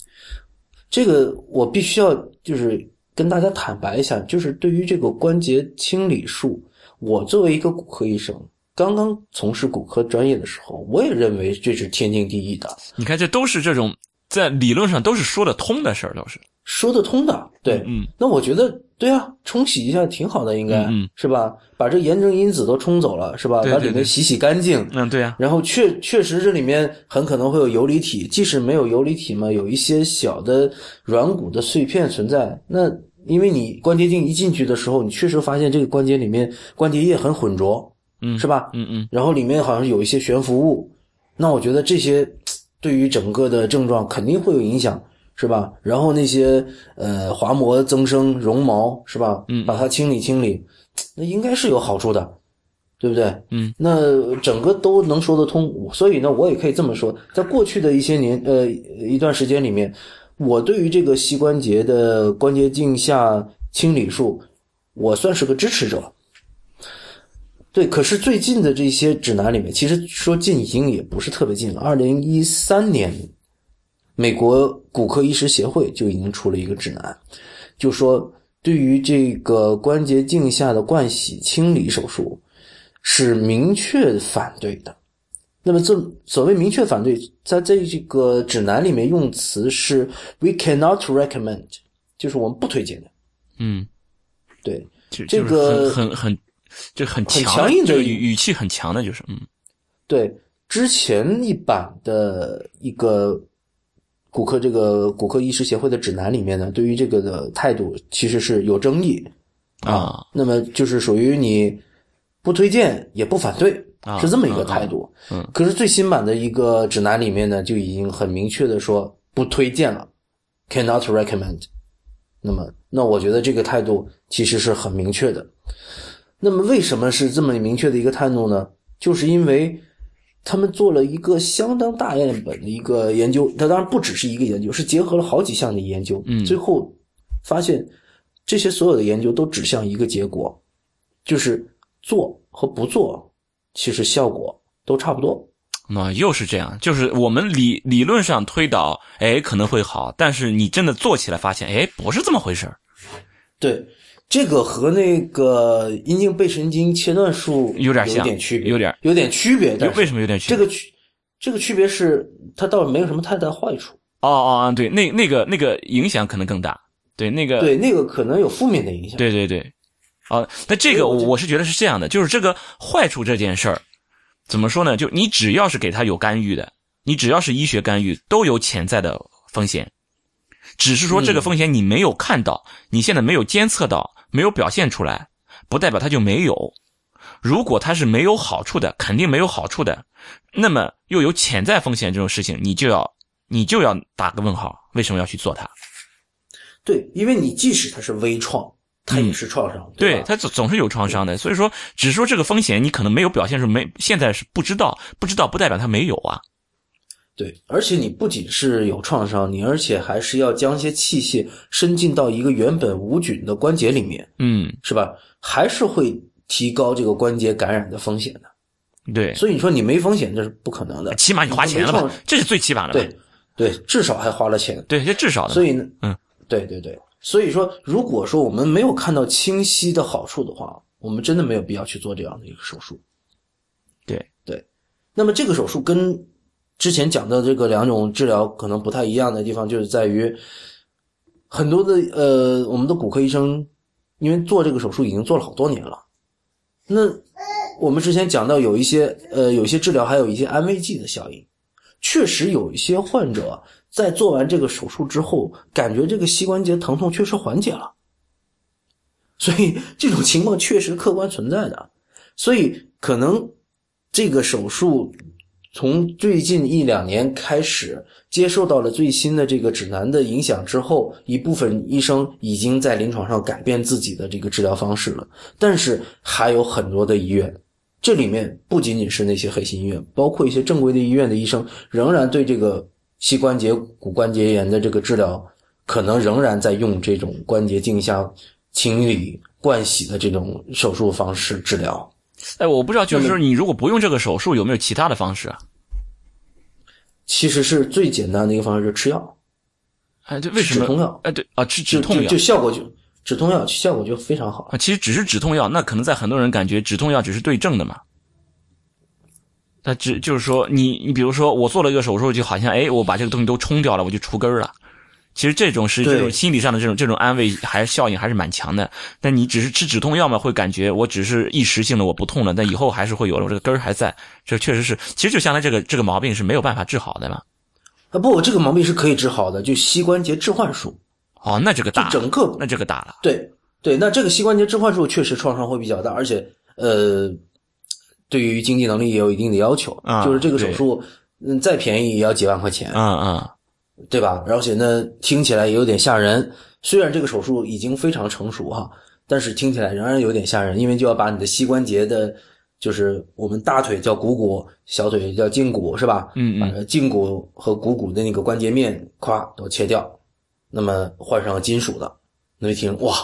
S1: 这个我必须要就是跟大家坦白一下，就是对于这个关节清理术，我作为一个骨科医生，刚刚从事骨科专业的时候，我也认为这是天经地义的，
S2: 你看这都是这种在理论上都是说得通的事儿，都是。
S1: 说得通的。对，
S2: 嗯，
S1: 那我觉得对啊，冲洗一下挺好的，应该、
S2: 嗯嗯
S1: 是吧？把这炎症因子都冲走了，是吧？
S2: 对对对
S1: 把里面洗洗干净。
S2: 嗯，对呀、
S1: 然后确确实这里面很可能会有游离体，即使没有游离体嘛，有一些小的软骨的碎片存在。那因为你关节镜一进去的时候，你确实发现这个关节里面关节液很浑浊，
S2: 嗯，
S1: 是吧？
S2: 嗯嗯，
S1: 然后里面好像有一些悬浮物，那我觉得这些对于整个的症状肯定会有影响，是吧？然后那些呃滑膜增生、绒毛，是吧？
S2: 嗯
S1: 把它清理清理，那应该是有好处的，对不对？
S2: 嗯，
S1: 那整个都能说得通，所以呢，我也可以这么说，在过去的一些年呃一段时间里面，我对于这个膝关节的关节镜下清理术，我算是个支持者。对，可是最近的这些指南里面，其实说近已经也不是特别近了。二零一三年，美国骨科医师协会就已经出了一个指南，就说对于这个关节镜下的灌洗清理手术是明确反对的。那么这所谓明确反对，在这这个指南里面用词是 “we cannot recommend”，就是我们不推荐的。
S2: 嗯，
S1: 对，这个
S2: 很很很就很
S1: 很
S2: 强
S1: 强硬的
S2: 这个语语气很强的，就是嗯
S1: 对，之前一版的一个骨科这个骨科医师协会的指南里面呢，对于这个的态度其实是有争议
S2: 啊
S1: 那么就是属于你不推荐也不反对，
S2: 啊
S1: 是这么一个态度。
S2: 嗯嗯
S1: 可是最新版的一个指南里面呢，就已经很明确的说不推荐了，cannot recommend。那么，那我觉得这个态度其实是很明确的。那么，为什么是这么明确的一个态度呢？就是因为他们做了一个相当大样本的一个研究，它当然不只是一个研究，是结合了好几项的研究，
S2: 嗯
S1: 最后发现这些所有的研究都指向一个结果，就是做和不做，其实效果都差不多。
S2: 那又是这样，就是我们理理论上推导，哎可能会好，但是你真的做起来发现，哎不是这么回事儿
S1: 对，这个和那个阴茎背神经切断术有
S2: 有点像有
S1: 点区别，
S2: 有点
S1: 有点区别。但
S2: 为什么有点区别？
S1: 这个区这个区别是它倒没有什么太大坏处。
S2: 哦哦哦，对，那那个那个影响可能更大，对那个
S1: 对，那个可能有负面的影响。
S2: 对对对，啊，那这个
S1: 我
S2: 是觉得是这样的，就是这个坏处这件事儿，怎么说呢？就你只要是给他有干预的，你只要是医学干预，都有潜在的风险，只是说这个风险你没有看到，你现在没有监测到，没有表现出来，不代表它就没有。如果它是没有好处的，肯定没有好处的，那么又有潜在风险这种事情，你就要你就要打个问号，为什么要去做它？
S1: 对，因为你即使它是微创，它也是创伤，
S2: 对
S1: 吧？
S2: 它总总是有创伤的，所以说只说这个风险，你可能没有表现出没，现在是不知道，不知道不代表它没有啊。
S1: 对，而且你不仅是有创伤，你而且还是要将一些器械伸进到一个原本无菌的关节里面，
S2: 嗯，
S1: 是吧？还是会提高这个关节感染的风险的。
S2: 对，
S1: 所以你说你没风险，这是不可能的。
S2: 起码你花钱了吧？这是最起码的。
S1: 对对，至少还花了钱。
S2: 对，这至少的。
S1: 所以呢，
S2: 嗯，
S1: 对对对，所以说，如果说我们没有看到清晰的好处的话，我们真的没有必要去做这样的一个手术。
S2: 对
S1: 对，那么这个手术跟之前讲的这个两种治疗可能不太一样的地方，就是在于很多的呃，我们的骨科医生因为做这个手术已经做了好多年了，那我们之前讲到有一些呃，有些治疗还有一些安慰剂的效应，确实有一些患者在做完这个手术之后，感觉这个膝关节疼痛确实缓解了，所以这种情况确实客观存在的，所以可能这个手术从最近一两年开始接受到了最新的这个指南的影响之后，一部分医生已经在临床上改变自己的这个治疗方式了，但是还有很多的医院。这里面不仅仅是那些黑心医院，包括一些正规的医院的医生，仍然对这个膝关节骨关节炎的这个治疗，可能仍然在用这种关节镜下清理、灌洗的这种手术方式治疗。
S2: 哎，我不知道，就是说你如果不用这个手术，有没有其他的方式啊？
S1: 其实是最简单的一个方式，就是吃药，
S2: 哎，对为什么？
S1: 止痛药
S2: 哎，对啊，吃止痛药
S1: 就效果就止痛药效果就非常好。
S2: 啊，其实只是止痛药，那可能在很多人感觉止痛药只是对症的嘛。那只就是说，你你比如说，我做了一个手术，就好像哎，我把这个东西都冲掉了，我就除根儿了。其实这种是
S1: 对
S2: 这种心理上的这种这种安慰，还效应还是蛮强的。但你只是吃止痛药嘛，会感觉我只是一时性的我不痛了，但以后还是会有了，我这个根儿还在。这确实是，其实就相当于这个这个毛病是没有办法治好的嘛。
S1: 啊不，这个毛病是可以治好的，就膝关节置换术，
S2: 哦，那这个大
S1: 整个
S2: 那这个大了。
S1: 对对，那这个膝关节置换术确实创伤会比较大，而且呃，对于经济能力也有一定的要求，
S2: 啊
S1: 就是这个手术，嗯，再便宜也要几万块钱，
S2: 嗯嗯，
S1: 对吧？而且呢，听起来也有点吓人。虽然这个手术已经非常成熟哈，但是听起来仍然有点吓人，因为就要把你的膝关节的，就是我们大腿叫股骨，小腿叫胫骨，是吧？
S2: 嗯嗯
S1: 把胫骨和股骨的那个关节面咵都切掉，那么换上金属的，那一听哇，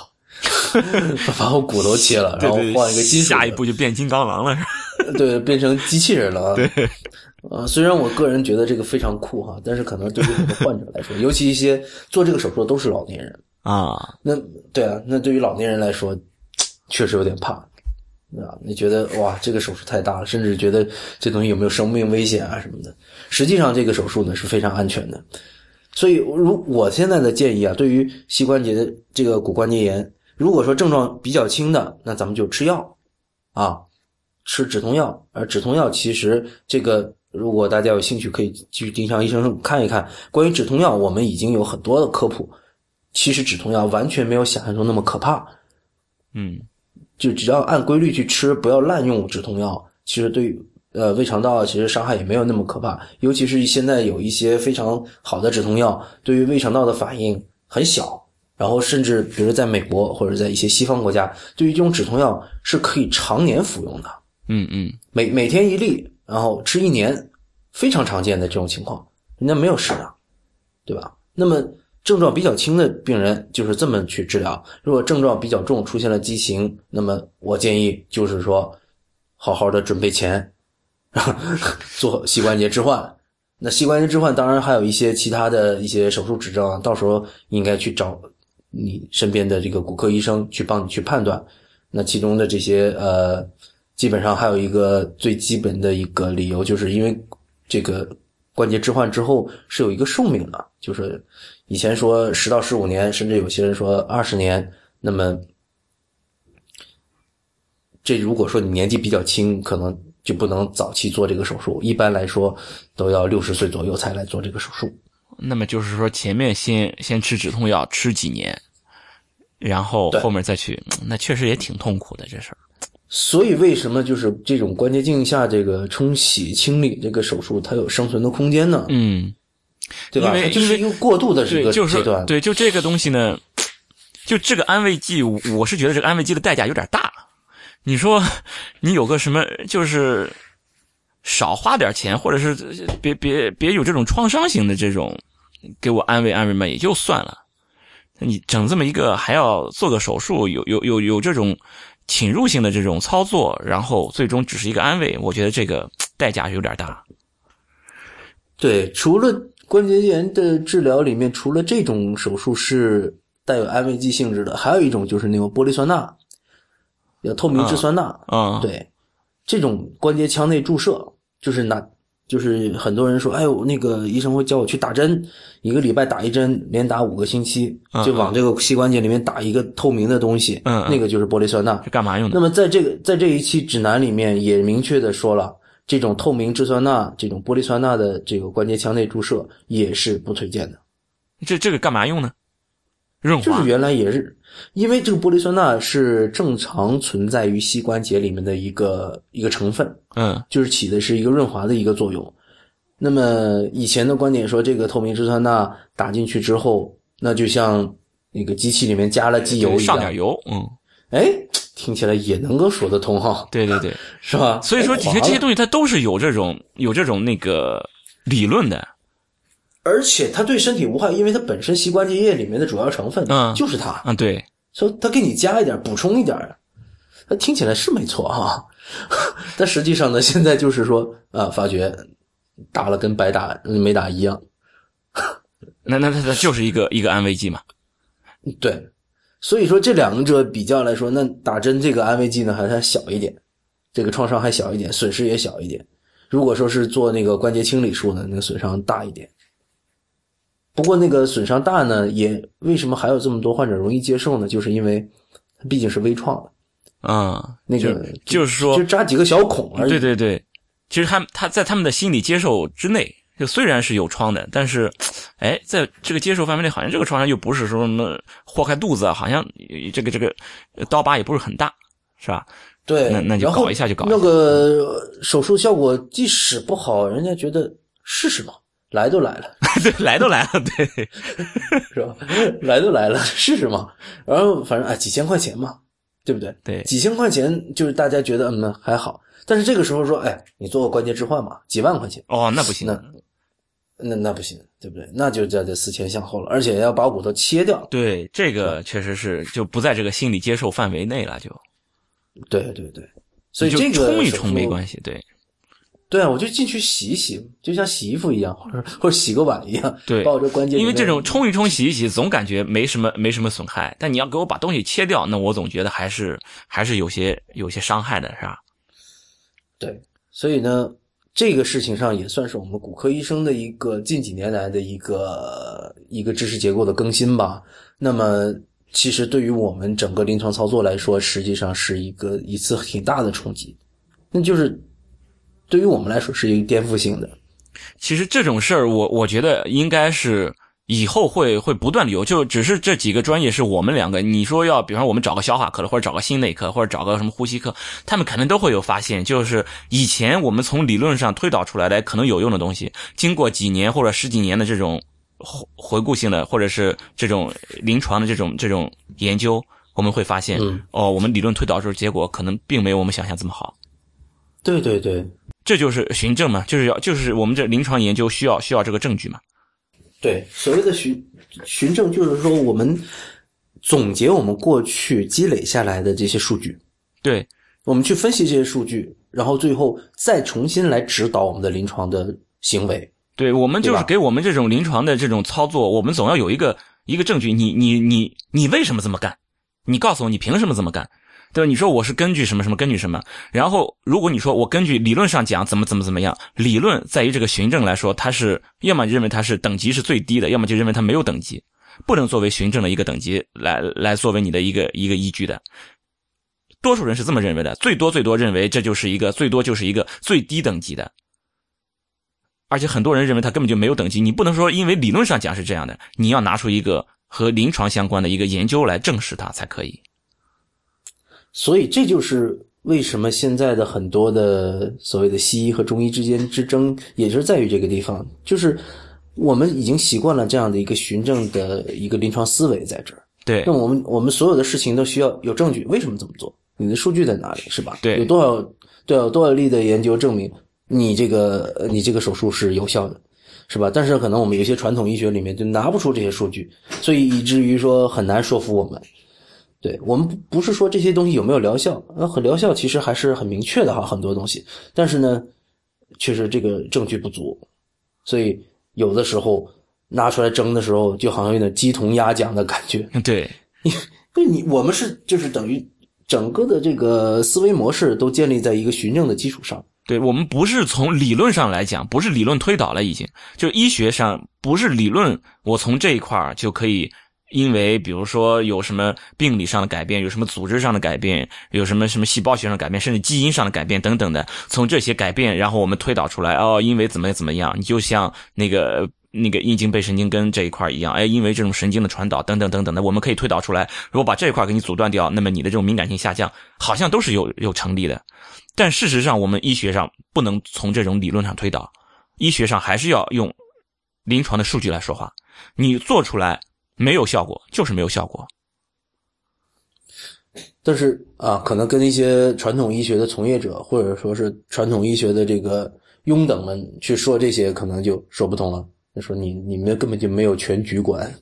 S1: [laughs] 把我骨头切了，[laughs] 然后换一个金属的，
S2: 下一步就变金刚狼了，是吧？
S1: 对，变成机器人了啊。对，[laughs] 呃，虽然我个人觉得这个非常酷哈，但是可能对于很多患者来说，尤其一些做这个手术的都是老年人，
S2: 啊，
S1: 那对啊，那对于老年人来说，确实有点怕，啊？你觉得哇，这个手术太大了，甚至觉得这东西有没有生命危险啊什么的。实际上，这个手术呢是非常安全的。所以，如我现在的建议啊，对于膝关节的这个骨关节炎，如果说症状比较轻的，那咱们就吃药，啊，吃止痛药。而止痛药其实这个，如果大家有兴趣，可以去丁香医生看一看。关于止痛药，我们已经有很多的科普。其实止痛药完全没有想象中那么可怕，
S2: 嗯
S1: 就只要按规律去吃，不要滥用止痛药，其实对呃胃肠道其实伤害也没有那么可怕。尤其是现在有一些非常好的止痛药，对于胃肠道的反应很小。然后甚至比如在美国或者在一些西方国家，对于这种止痛药是可以常年服用的。
S2: 嗯嗯，
S1: 每每天一粒，然后吃一年，非常常见的这种情况，人家没有事的，对吧？那么症状比较轻的病人就是这么去治疗，如果症状比较重，出现了畸形，那么我建议就是说，好好的准备钱，[laughs] 做膝关节置换。那膝关节置换当然还有一些其他的一些手术指征啊，到时候应该去找你身边的这个骨科医生去帮你去判断。那其中的这些呃。基本上还有一个最基本的一个理由，就是因为这个关节置换之后是有一个寿命的，就是以前说十到十五年，甚至有些人说二十年。那么，这如果说你年纪比较轻，可能就不能早期做这个手术。一般来说，都要六十岁左右才来做这个手术。
S2: 那么就是说前面先先吃止痛药吃几年，然后后面再去，那确实也挺痛苦的这事儿。
S1: 所以为什么就是这种关节镜下这个冲洗清理这个手术，它有生存的空间呢？
S2: 嗯，
S1: 对吧？
S2: 因为
S1: 就是一个过渡的这
S2: 对，
S1: 个
S2: 就是
S1: 阶段。
S2: 对，就这个东西呢，就这个安慰剂，我是觉得这个安慰剂的代价有点大。你说 [laughs] 你有个什么，就是少花点钱，或者是别别别有这种创伤型的这种给我安慰安慰嘛，也就算了。你整这么一个还要做个手术，有有有有这种侵入性的这种操作，然后最终只是一个安慰，我觉得这个代价有点大。
S1: 对，除了关节炎的治疗里面，除了这种手术是带有安慰剂性质的，还有一种就是那个玻璃酸钠，叫透明质酸钠。
S2: 啊、
S1: 对，这种关节腔内注射，就是拿，就是很多人说，哎呦，那个医生会叫我去打针，一个礼拜打一针，连打五个星期，
S2: 嗯
S1: 就往这个膝关节里面打一个透明的东西，
S2: 嗯嗯
S1: 那个就是玻璃酸钠。
S2: 是干嘛用的？
S1: 那么在这个在这一期指南里面也明确的说了，这种透明质酸钠、这种玻璃酸钠的这个关节腔内注射也是不推荐的。
S2: 这这个干嘛用呢？润滑
S1: 就是原来也是，因为这个玻璃酸钠是正常存在于膝关节里面的一个一个成分，
S2: 嗯
S1: 就是起的是一个润滑的一个作用。那么以前的观点说，这个透明质酸钠打进去之后，那就像那个机器里面加了机油一样
S2: 上点，油，嗯，
S1: 哎，听起来也能够说得通哈，
S2: 对对对，[laughs]
S1: 是吧？
S2: 所以说
S1: 哎
S2: 其实这些东西它都是有这种有这种那个理论的，
S1: 而且它对身体无害，因为它本身膝关节液里面的主要成分
S2: 嗯。
S1: 就是它，
S2: 嗯，对，
S1: 说他给你加一点，补充一点，那听起来是没错哈，[laughs] 但实际上呢，现在就是说啊，发觉打了跟白打没打一样，
S2: 那那它它就是一个一个安慰剂嘛，
S1: 对，所以说这两者比较来说，那打针这个安慰剂呢还还小一点，这个创伤还小一点，损失也小一点。如果说是做那个关节清理术呢，那个损伤大一点。不过那个损伤大呢，也为什么还有这么多患者容易接受呢？就是因为它毕竟是微创的，
S2: 嗯，
S1: 那个
S2: 就就是说
S1: 就扎几个小孔而已。
S2: 对对对，其实他他在他们的心理接受之内，就虽然是有创的，但是，哎，在这个接受范围内，好像这个创伤又不是说什么豁开肚子啊，好像呃这个这个呃刀疤也不是很大，是吧？
S1: 对，
S2: 那那就搞一下就搞一下
S1: 那个手术效果即使不好，人家觉得试试嘛，来都来了，[laughs]
S2: 对，来都来了，对，[laughs]
S1: 是吧？来都来了，[laughs] 试试嘛。然后反正哎，几千块钱嘛，对不对？
S2: 对
S1: 几千块钱就是大家觉得嗯还好，但是这个时候说，哎，你做个关节置换嘛，几万块钱，
S2: 哦，那不行，
S1: 那那那不行，对不对？那就这这思前向后了，而且要把骨头切掉。
S2: 对，这个确实是就不在这个心理接受范围内了，就
S1: 对对对，所以
S2: 就
S1: 这个
S2: 冲一冲没关系，对
S1: 对啊，我就进去洗一洗，就像洗衣服一样，或者或者洗个碗一样，
S2: 对
S1: 抱着关节。
S2: 因为这种冲一冲、洗一洗，总感觉没什么没什么损害，但你要给我把东西切掉，那我总觉得还是还是有些有些伤害的，是吧？
S1: 对，所以呢，这个事情上也算是我们骨科医生的一个近几年来的一个一个知识结构的更新吧。那么，其实对于我们整个临床操作来说，实际上是一个一次挺大的冲击，那就是对于我们来说是一个颠覆性的。
S2: 其实这种事儿，我我觉得应该是以后会会不断的有，就只是这几个专业是我们两个，你说要，比方说我们找个消化科的，或者找个心内科，或者找个什么呼吸科，他们肯定都会有发现，就是以前我们从理论上推导出来的可能有用的东西，经过几年或者十几年的这种回回顾性的，或者是这种临床的这种这种研究，我们会发现，
S1: 嗯
S2: 哦，我们理论推导出结果可能并没有我们想象这么好。
S1: 对对对
S2: 这就是循证嘛，就是要就是我们这临床研究需要需要这个证据嘛。
S1: 对，所谓的循循证，就是说我们总结我们过去积累下来的这些数据。
S2: 对，
S1: 我们去分析这些数据，然后最后再重新来指导我们的临床的行为。
S2: 对，我们就是给我们这种临床的这种操作，我们总要有一个一个证据。你你你你为什么这么干？你告诉我你凭什么这么干？对吧？你说我是根据什么什么根据什么？然后如果你说我根据理论上讲怎么怎么怎么样，理论在于这个循证来说，它是要么认为它是等级是最低的，要么就认为它没有等级，不能作为循证的一个等级来来作为你的一个一个依据的。多数人是这么认为的，最多最多认为这就是一个最多就是一个最低等级的。而且很多人认为它根本就没有等级，你不能说因为理论上讲是这样的，你要拿出一个和临床相关的一个研究来证实它才可以。
S1: 所以这就是为什么现在的很多的所谓的西医和中医之间之争，也就是在于这个地方，就是我们已经习惯了这样的一个循证的一个临床思维在这儿。
S2: 对
S1: 那我们我们所有的事情都需要有证据，为什么这么做？你的数据在哪里，是吧？
S2: 对
S1: 有多少对啊有多少例的研究证明你这个呃你这个手术是有效的，是吧？但是可能我们有些传统医学里面就拿不出这些数据，所以以至于说很难说服我们。对我们不不是说这些东西有没有疗效，呃，很疗效其实还是很明确的哈，很多东西，但是呢，确实这个证据不足，所以有的时候拿出来争的时候，就好像有点鸡同鸭讲的感觉。
S2: 对，[laughs]
S1: 对你，我们是就是等于整个的这个思维模式都建立在一个循证的基础上。
S2: 对我们不是从理论上来讲，不是理论推导了，已经就医学上不是理论，我从这一块儿就可以，因为比如说有什么病理上的改变，有什么组织上的改变，有什么什么细胞学上的改变，甚至基因上的改变等等的，从这些改变，然后我们推导出来，哦，因为怎么怎么样，你就像那个。那个阴茎背神经根这一块一样，哎，因为这种神经的传导等等等等的，我们可以推导出来，如果把这一块给你阻断掉，那么你的这种敏感性下降，好像都是有有成立的。但事实上，我们医学上不能从这种理论上推导，医学上还是要用临床的数据来说话。你做出来没有效果，就是没有效果。
S1: 但是啊，可能跟一些传统医学的从业者，或者说是传统医学的这个庸等们去说这些，可能就说不通了。他说你你们根本就没有全局观，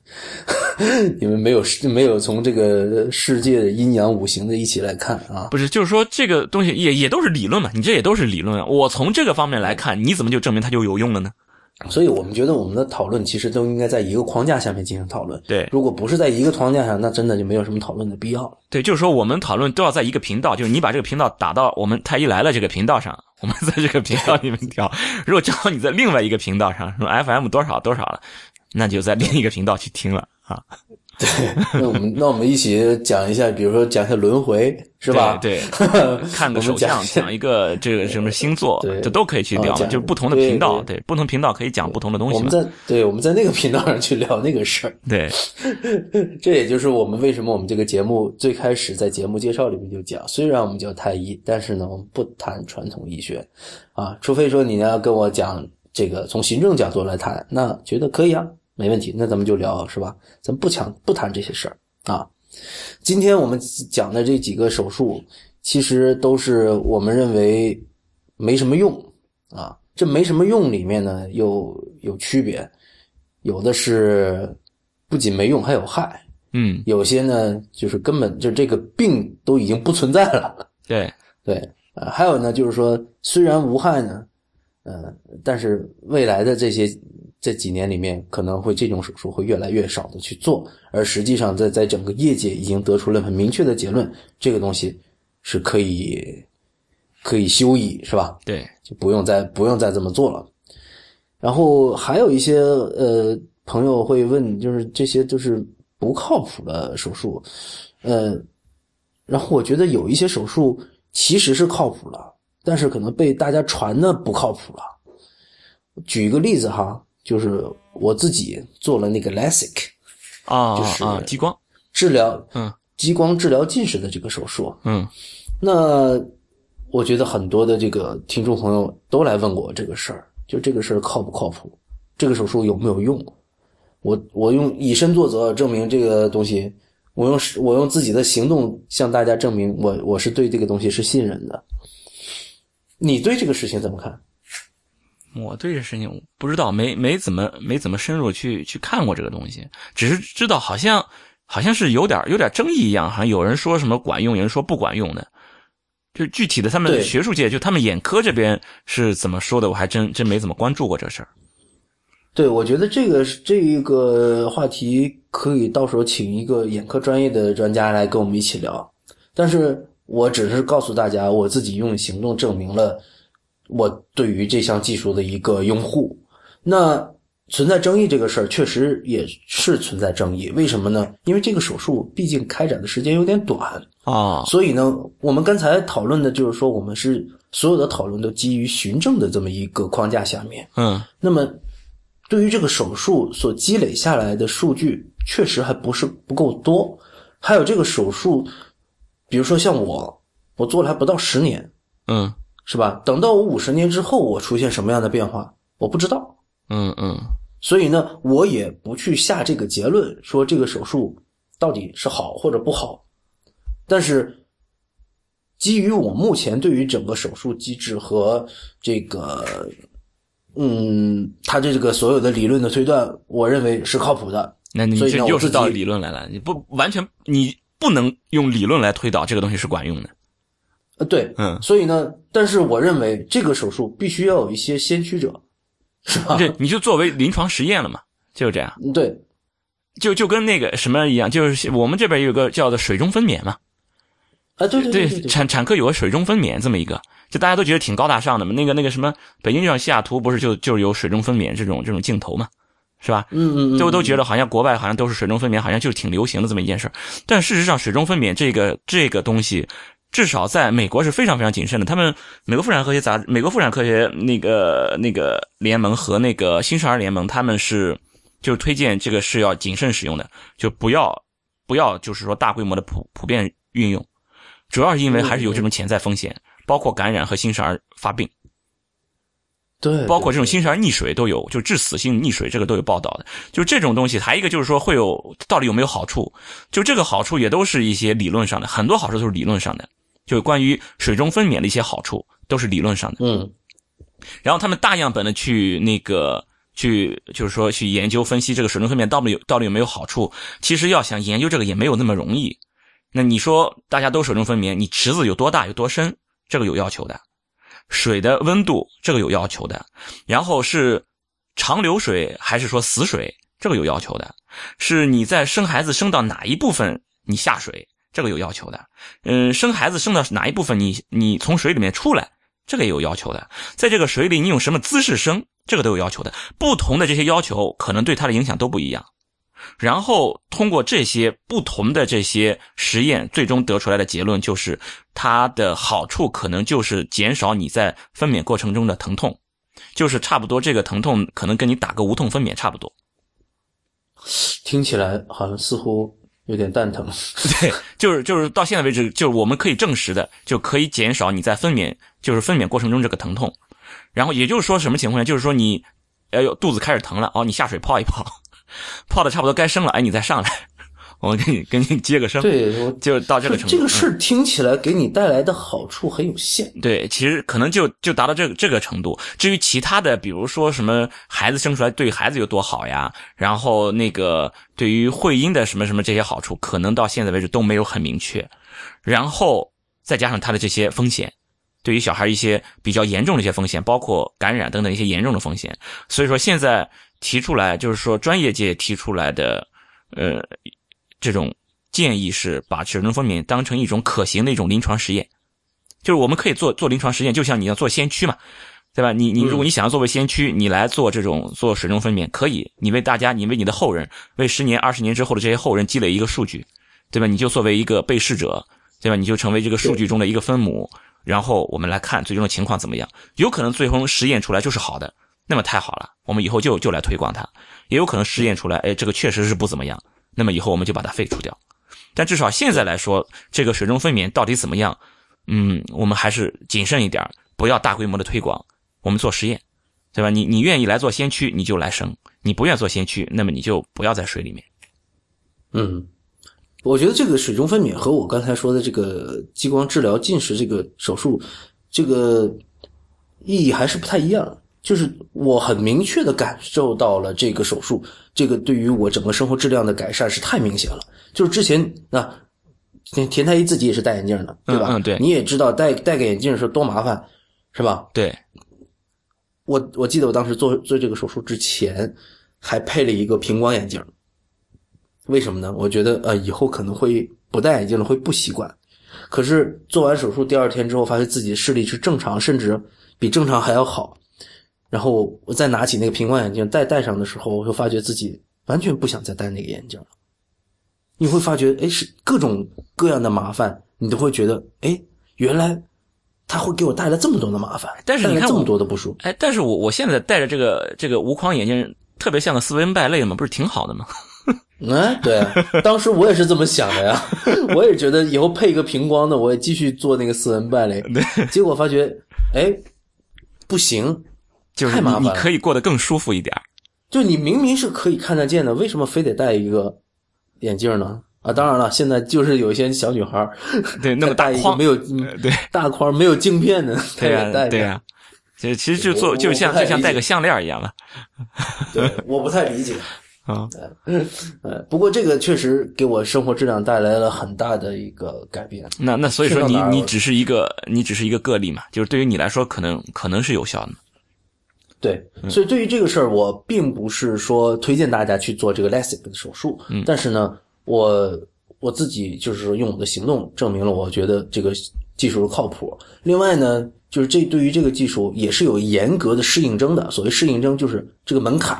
S1: [laughs] 你们没有没有从这个世界的阴阳五行的一起来看啊。
S2: 不是，就是说这个东西也也都是理论嘛，你这也都是理论啊。我从这个方面来看，你怎么就证明它就有用了呢？
S1: 所以我们觉得我们的讨论其实都应该在一个框架下面进行讨论。
S2: 对，
S1: 如果不是在一个框架上，那真的就没有什么讨论的必要。
S2: 对，就是说我们讨论都要在一个频道，就是你把这个频道打到我们太医来了这个频道上，我们在这个频道里面调。如果正好你在另外一个频道上，什么 FM 多少多少了，那就在另一个频道去听了啊。
S1: 对，那我们那我们一起讲一下，比如说讲一下轮回，是吧？
S2: 对，[laughs] 看个手相，讲一个这个什么星座，
S1: 对，
S2: 这都可以去聊，就是不同的频道，对，不同频道可以讲不同的东西。
S1: 我们在对我们在那个频道上去聊那个事儿，
S2: 对，[laughs]
S1: 这也就是我们为什么我们这个节目最开始在节目介绍里面就讲，虽然我们叫太医，但是呢，我们不谈传统医学啊，除非说你要跟我讲这个从行政角度来谈，那觉得可以啊。没问题，那咱们就聊，是吧？咱不抢不谈这些事儿啊。今天我们讲的这几个手术，其实都是我们认为没什么用啊。这没什么用里面呢，又有区别，有的是不仅没用，还有害。
S2: 嗯，
S1: 有些呢，就是根本就这个病都已经不存在了。[laughs]
S2: 对
S1: 对，呃，还有呢，就是说虽然无害呢，呃，但是未来的这些。这几年里面可能会这种手术会越来越少的去做，而实际上在在整个业界已经得出了很明确的结论，这个东西是可以可以休矣，是吧？
S2: 对，
S1: 就不用再不用再这么做了。然后还有一些呃朋友会问，就是这些就是不靠谱的手术，呃，然后我觉得有一些手术其实是靠谱的，但是可能被大家传的不靠谱了。举一个例子哈。就是我自己做了那个 LASIK，
S2: 啊，
S1: 就是
S2: 啊，激光
S1: 治疗，
S2: 嗯，
S1: 激光治疗近视的这个手术，
S2: 嗯，
S1: 那我觉得很多的这个听众朋友都来问我这个事儿，就这个事儿靠不靠谱？这个手术有没有用？我我用以身作则，证明这个东西，我用我用自己的行动向大家证明，我我是对这个东西是信任的。你对这个事情怎么看？
S2: 我对这事情不知道，没没怎么没怎么深入去去看过这个东西，只是知道好像好像是有点有点争议一样，好像有人说什么管用，有人说不管用的。就具体的他们学术界，就他们眼科这边是怎么说的，我还真真没怎么关注过这事儿。
S1: 对，我觉得这个这一个话题可以到时候请一个眼科专业的专家来跟我们一起聊。但是我只是告诉大家，我自己用行动证明了。我对于这项技术的一个拥护，那存在争议这个事儿确实也是存在争议。为什么呢？因为这个手术毕竟开展的时间有点短
S2: 啊，
S1: 所以呢，我们刚才讨论的就是说，我们是所有的讨论都基于循证的这么一个框架下面。
S2: 嗯，
S1: 那么对于这个手术所积累下来的数据，确实还不是不够多。还有这个手术，比如说像我。我做了还不到十年，
S2: 嗯
S1: 是吧？等到我五十年之后，我出现什么样的变化，我不知道。
S2: 嗯嗯
S1: 所以呢，我也不去下这个结论，说这个手术到底是好或者不好。但是，基于我目前对于整个手术机制和这个，嗯，它这个所有的理论的推断，我认为是靠谱的。
S2: 那你这又是到理论来了，你不完全你不能用理论来推导这个东西是管用的。
S1: 呃，对，
S2: 嗯，
S1: 所以呢，但是我认为这个手术必须要有一些先驱者，是吧？
S2: 对你就作为临床实验了嘛，就是这样。
S1: 嗯对，
S2: 就就跟那个什么一样，就是我们这边有个叫做水中分娩嘛，
S1: 啊，对对对对对，
S2: 产产科有个水中分娩这么一个，就大家都觉得挺高大上的嘛。那个那个什么，北京上西雅图不是就就是有水中分娩这种这种镜头嘛，是吧？
S1: 嗯嗯嗯，
S2: 都都觉得好像国外好像都是水中分娩，好像就是挺流行的这么一件事儿。但事实上，水中分娩这个这个东西，至少在美国是非常非常谨慎的。他们美国妇产科学杂志、美国妇产科学那个那个联盟和那个新生儿联盟，他们是就是推荐这个是要谨慎使用的，就不要不要就是说大规模的普普遍运用，主要是因为还是有这种潜在风险，包括感染和新生儿发病。
S1: 对，
S2: 包括这种新生儿溺水都有，就致死性溺水这个都有报道的。就这种东西，还一个就是说会有到底有没有好处？就这个好处也都是一些理论上的，很多好处都是理论上的。就关于水中分娩的一些好处都是理论上的。
S1: 嗯
S2: 然后他们大样本的去那个去就是说去研究分析这个水中分娩到底有到底有没有好处。其实要想研究这个也没有那么容易。那你说大家都水中分娩，你池子有多大有多深，这个有要求的。水的温度这个有要求的，然后是长流水还是说死水，这个有要求的，是你在生孩子生到哪一部分你下水，这个有要求的，嗯，生孩子生到哪一部分你你从水里面出来，这个也有要求的，在这个水里你用什么姿势生，这个都有要求的，不同的这些要求可能对它的影响都不一样。然后通过这些不同的这些实验，最终得出来的结论就是，它的好处可能就是减少你在分娩过程中的疼痛，就是差不多这个疼痛可能跟你打个无痛分娩差不多。
S1: 听起来好像似乎有点蛋疼。[laughs]
S2: 对，就是就是到现在为止，就是我们可以证实的，就可以减少你在分娩就是分娩过程中这个疼痛。然后也就是说什么情况呢？就是说你，哎呦肚子开始疼了，哦，你下水泡一泡，[laughs] 泡的差不多该生了，哎，你再上来，我给你给你接个生。
S1: 对，
S2: 就到这个程度。
S1: 这个事儿听起来给你带来的好处很有限。
S2: 对，其实可能就就达到这个这个程度。至于其他的，比如说什么孩子生出来对孩子有多好呀，然后那个对于会阴的什么什么这些好处，可能到现在为止都没有很明确。然后再加上它的这些风险，对于小孩一些比较严重的一些风险，包括感染等等一些严重的风险。所以说现在提出来，就是说专业界提出来的，呃，这种建议是把水中分娩当成一种可行的一种临床实验。就是我们可以做做临床实验，就像你要做先驱嘛，对吧？你你如果你想要作为先驱，你来做这种做水中分娩，可以，你为大家，你为你的后人，为十年、二十年之后的这些后人积累一个数据，对吧？你就作为一个被试者，对吧？你就成为这个数据中的一个分母，然后我们来看最终的情况怎么样。有可能最终实验出来就是好的，那么太好了，我们以后就就来推广它；也有可能实验出来，哎，这个确实是不怎么样，那么以后我们就把它废除掉。但至少现在来说，这个水中分娩到底怎么样？嗯，我们还是谨慎一点，不要大规模的推广。我们做实验，对吧？你你愿意来做先驱，你就来生；你不愿做先驱，那么你就不要在水里面。
S1: 嗯，我觉得这个水中分娩和我刚才说的这个激光治疗近视这个手术，这个意义还是不太一样。就是我很明确的感受到了这个手术，这个对于我整个生活质量的改善是太明显了。就是之前那田田太医自己也是戴眼镜的，对吧？
S2: 嗯嗯对
S1: 你也知道戴戴个眼镜是多麻烦，是吧？
S2: 对，
S1: 我我记得我当时做做这个手术之前，还配了一个平光眼镜。为什么呢？我觉得呃以后可能会不戴眼镜了会不习惯。可是做完手术第二天之后，发现自己视力是正常，甚至比正常还要好。然后我再拿起那个平光眼镜再戴上的时候，我就发觉自己完全不想再戴那个眼镜了。你会发觉，哎，是各种各样的麻烦，你都会觉得，哎，原来它会给我带来这么多的麻烦，
S2: 但是你看
S1: 带来这么多的不舒服。
S2: 哎，但是我我现在戴着这个这个无框眼镜，特别像个斯文败类嘛，不是挺好的吗？[laughs]
S1: 嗯，对啊，当时我也是这么想的呀，[laughs] 我也觉得以后配一个平光的，我也继续做那个斯文败类。
S2: 对，
S1: 结果发觉，哎，不行，
S2: 就是你你可以过得更舒服一点儿。
S1: 就你明明是可以看得见的，为什么非得戴一个眼镜呢？啊，当然了，现在就是有一些小女孩儿
S2: 对，[laughs] 那么大框
S1: 没有
S2: 呃对
S1: 大框没有镜片的，她
S2: 对呀、
S1: 也戴着
S2: 对呀、其实其实就做就像就像戴个项链一样了 [laughs]
S1: 对，我不太理解。
S2: 啊。[laughs]
S1: 呃，不过这个确实给我生活质量带来了很大的一个改变。
S2: 那那所以说你你只是一个你只是一个个例嘛，就是对于你来说可能可能是有效的。
S1: 对，所以对于这个事儿，我并不是说推荐大家去做这个 LASIK 的手术，
S2: 嗯
S1: 但是呢，我我自己就是说用我的行动证明了，我觉得这个技术是靠谱。另外呢，就是这对于这个技术也是有严格的适应症的，所谓适应症就是这个门槛。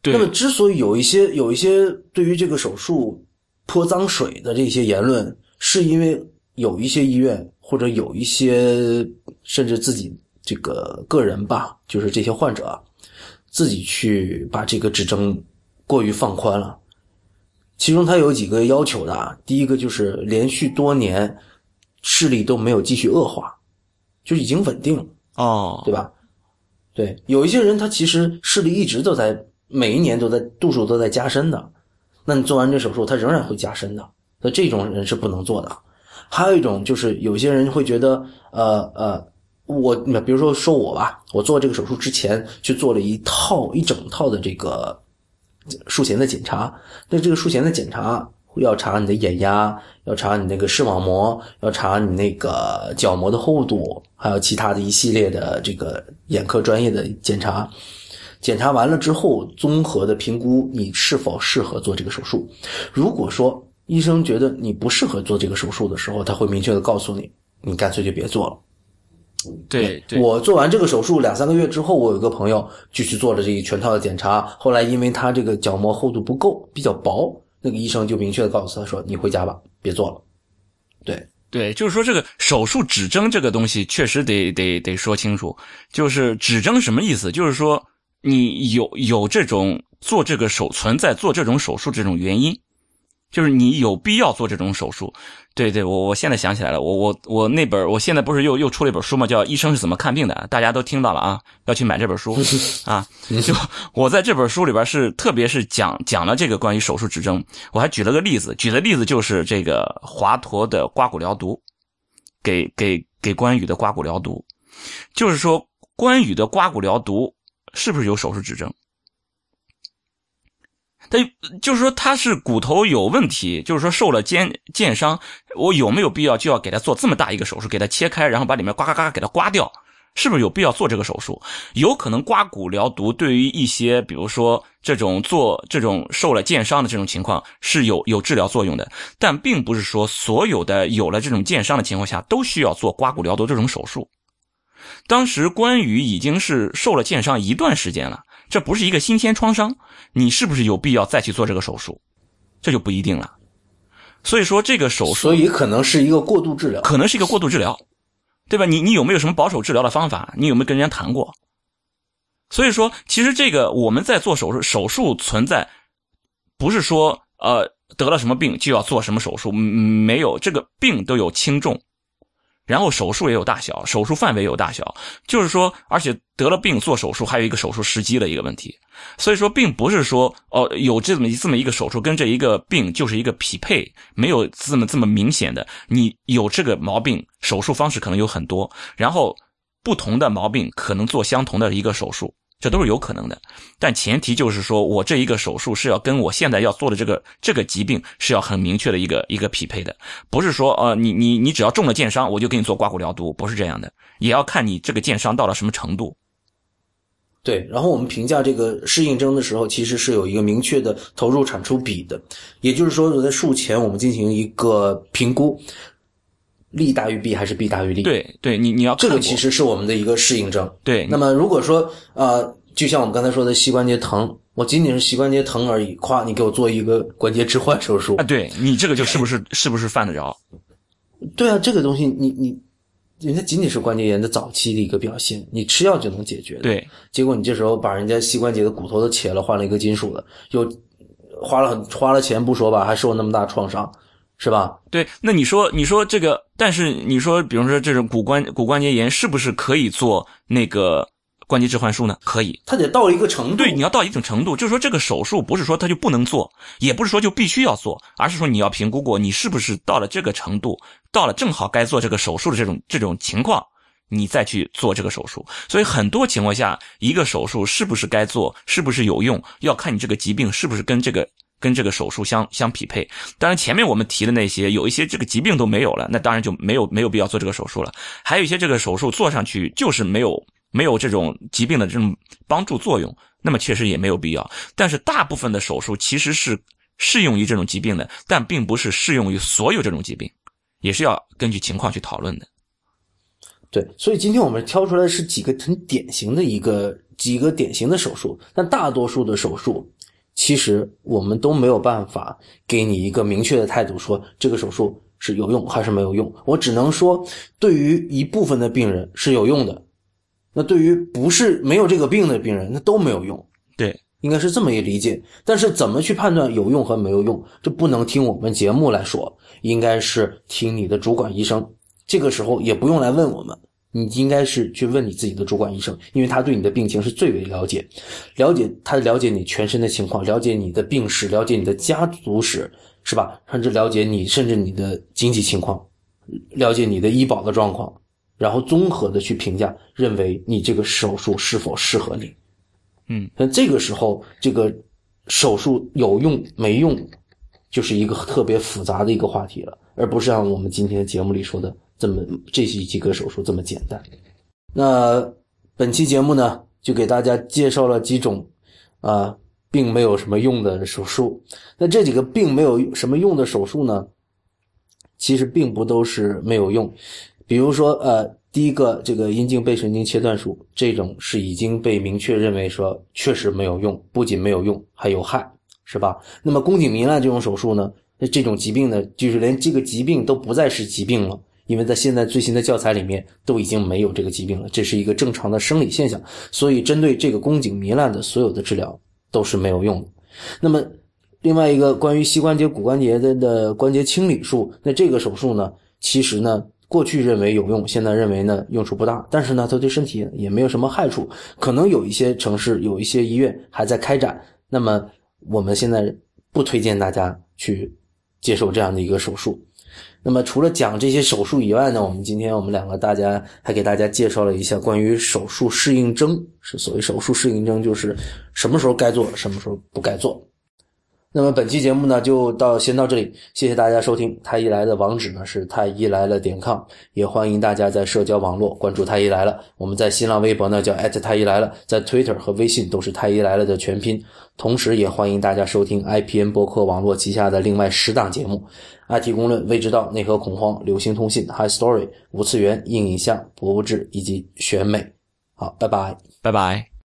S2: 对
S1: 那么，之所以有一些有一些对于这个手术泼脏水的这些言论，是因为有一些医院或者有一些甚至自己这个个人吧，就是这些患者啊，自己去把这个指征过于放宽了。其中他有几个要求的啊，第一个就是连续多年视力都没有继续恶化，就已经稳定了。
S2: 哦，
S1: 对吧？对，有一些人他其实视力一直都在，每一年都在度数都在加深的，那你做完这手术，他仍然会加深的，那这种人是不能做的。还有一种就是有些人会觉得，呃呃，我那比如说说我吧，我做这个手术之前去做了一套一整套的这个术前的检查，那这个术前的检查要查你的眼压，要查你那个视网膜，要查你那个角膜的厚度，还有其他的一系列的这个眼科专业的检查。检查完了之后，综合的评估你是否适合做这个手术。如果说医生觉得你不适合做这个手术的时候，他会明确的告诉你，你干脆就别做了。
S2: 对对，
S1: 我做完这个手术两三个月之后，我有个朋友就去做了这一全套的检查，后来因为他这个角膜厚度不够，比较薄，那个医生就明确的告诉他说：“你回家吧，别做了。”对，
S2: 对，就是说这个手术指征这个东西确实得得得说清楚，就是指征什么意思？就是说你有有这种做这个手存在做这种手术这种原因，就是你有必要做这种手术。对对，我我现在想起来了，我我我那本我现在不是又又出了一本书吗？叫《医生是怎么看病的》，大家都听到了啊，要去买这本书 [laughs] 啊。就我在这本书里边是特别是讲讲了这个关于手术指征，我还举了个例子，举的例子就是这个华佗的刮骨疗毒，给给给关羽的刮骨疗毒，就是说关羽的刮骨疗毒是不是有手术指征？他就是说他是骨头有问题，就是说受了肩剑伤，我有没有必要就要给他做这么大一个手术，给他切开，然后把里面呱呱呱给他刮掉？是不是有必要做这个手术？有可能刮骨疗毒对于一些，比如说这种做这种受了剑伤的这种情况是有有治疗作用的，但并不是说所有的有了这种剑伤的情况下都需要做刮骨疗毒这种手术。当时关羽已经是受了剑伤一段时间了，这不是一个新鲜创伤，你是不是有必要再去做这个手术？这就不一定了。所以说这个手术
S1: 所以可能是一个过度治疗。
S2: 可能是一个过度治疗，对吧？你你有没有什么保守治疗的方法？你有没有跟人家谈过？所以说，其实这个我们在做手术，手术存在不是说呃得了什么病就要做什么手术，嗯没有这个病都有轻重，然后手术也有大小，手术范围有大小，就是说，而且得了病做手术还有一个手术时机的一个问题，所以说并不是说哦有这么这么一个手术跟这一个病就是一个匹配，没有这么这么明显的，你有这个毛病，手术方式可能有很多，然后不同的毛病可能做相同的一个手术。这都是有可能的，但前提就是说我这一个手术是要跟我现在要做的这个这个疾病是要很明确的一个一个匹配的，不是说呃你你你只要中了箭伤我就给你做刮骨疗毒，不是这样的，也要看你这个箭伤到了什么程度。
S1: 对，然后我们评价这个适应症的时候，其实是有一个明确的投入产出比的，也就是说，在术前我们进行一个评估，利大于弊还是弊大于利？，
S2: 对对，你你要
S1: 这个其实是我们的一个适应症。
S2: 对
S1: 那么如果说呃，就像我们刚才说的膝关节疼，我仅仅是膝关节疼而已，夸你给我做一个关节置换手术
S2: 啊，，对你这个就是不是是不是犯得着？
S1: 对啊，这个东西你你，人家仅仅是关节炎的早期的一个表现，你吃药就能解决的。
S2: 对
S1: 结果你这时候把人家膝关节的骨头都切了，换了一个金属的，又花了很花了钱不说吧，还受那么大创伤，是吧？
S2: 对，那你说你说这个，但是你说，比如说这种骨关骨关节炎，是不是可以做那个关节置换术呢？可以，
S1: 它得到一个程度。
S2: 对，你要到一定程度，就是说这个手术不是说它就不能做，也不是说就必须要做，而是说你要评估过你是不是到了这个程度，到了正好该做这个手术的这种这种情况。你再去做这个手术，所以很多情况下，一个手术是不是该做，是不是有用，要看你这个疾病是不是跟这个跟这个手术相相匹配。当然，前面我们提的那些，有一些这个疾病都没有了，那当然就没有没有必要做这个手术了。还有一些这个手术做上去就是没有没有这种疾病的这种帮助作用，那么确实也没有必要。但是大部分的手术其实是适用于这种疾病的，但并不是适用于所有这种疾病，也是要根据情况去讨论的。
S1: 对，所以今天我们挑出来是几个很典型的一个几个典型的手术，但大多数的手术，其实我们都没有办法给你一个明确的态度，说这个手术是有用还是没有用。我只能说，对于一部分的病人是有用的，那对于不是没有这个病的病人，那都没有用。
S2: 对，
S1: 应该是这么一理解。但是怎么去判断有用和没有用，这不能听我们节目来说，应该是听你的主管医生。这个时候也不用来问我们，你应该是去问你自己的主管医生，因为他对你的病情是最为了解，了解他了解你全身的情况，了解你的病史，了解你的家族史，是吧？甚至了解你甚至你的经济情况，了解你的医保的状况，然后综合的去评价，认为你这个手术是否适合你。
S2: 嗯，
S1: 那这个时候这个手术有用没用，就是一个特别复杂的一个话题了，而不是像我们今天节目里说的。这么这些几个手术这么简单，那本期节目呢，就给大家介绍了几种啊，并没有什么用的手术。那这几个并没有什么用的手术呢，其实并不都是没有用。比如说，呃，第一个这个阴茎背神经切断术，这种是已经被明确认为说确实没有用，不仅没有用，还有害，是吧？那么宫颈糜烂这种手术呢，那这种疾病呢，就是连这个疾病都不再是疾病了。因为在现在最新的教材里面都已经没有这个疾病了，这是一个正常的生理现象，所以针对这个宫颈糜烂的所有的治疗都是没有用的。那么，另外一个关于膝关节骨关节的的关节清理术，那这个手术呢，其实呢过去认为有用，现在认为呢用处不大，但是呢它对身体也没有什么害处，可能有一些城市有一些医院还在开展。那么我们现在不推荐大家去接受这样的一个手术。那么除了讲这些手术以外呢，我们今天我们两个大家还给大家介绍了一下关于手术适应症。是所谓手术适应症，就是什么时候该做，什么时候不该做。那么本期节目呢，就到先到这里，谢谢大家收听。太医来的网址呢是太医来了点 com，也欢迎大家在社交网络关注太医来了。我们在新浪微博呢叫太医来了，在 Twitter 和微信都是太医来了的全拼。同时，也欢迎大家收听 IPN 博客网络旗下的另外十档节目。IT 公论、未知道、内核恐慌、流行通信、High Story、无次元、硬影像、博物志以及选美。好，拜拜，
S2: 拜拜。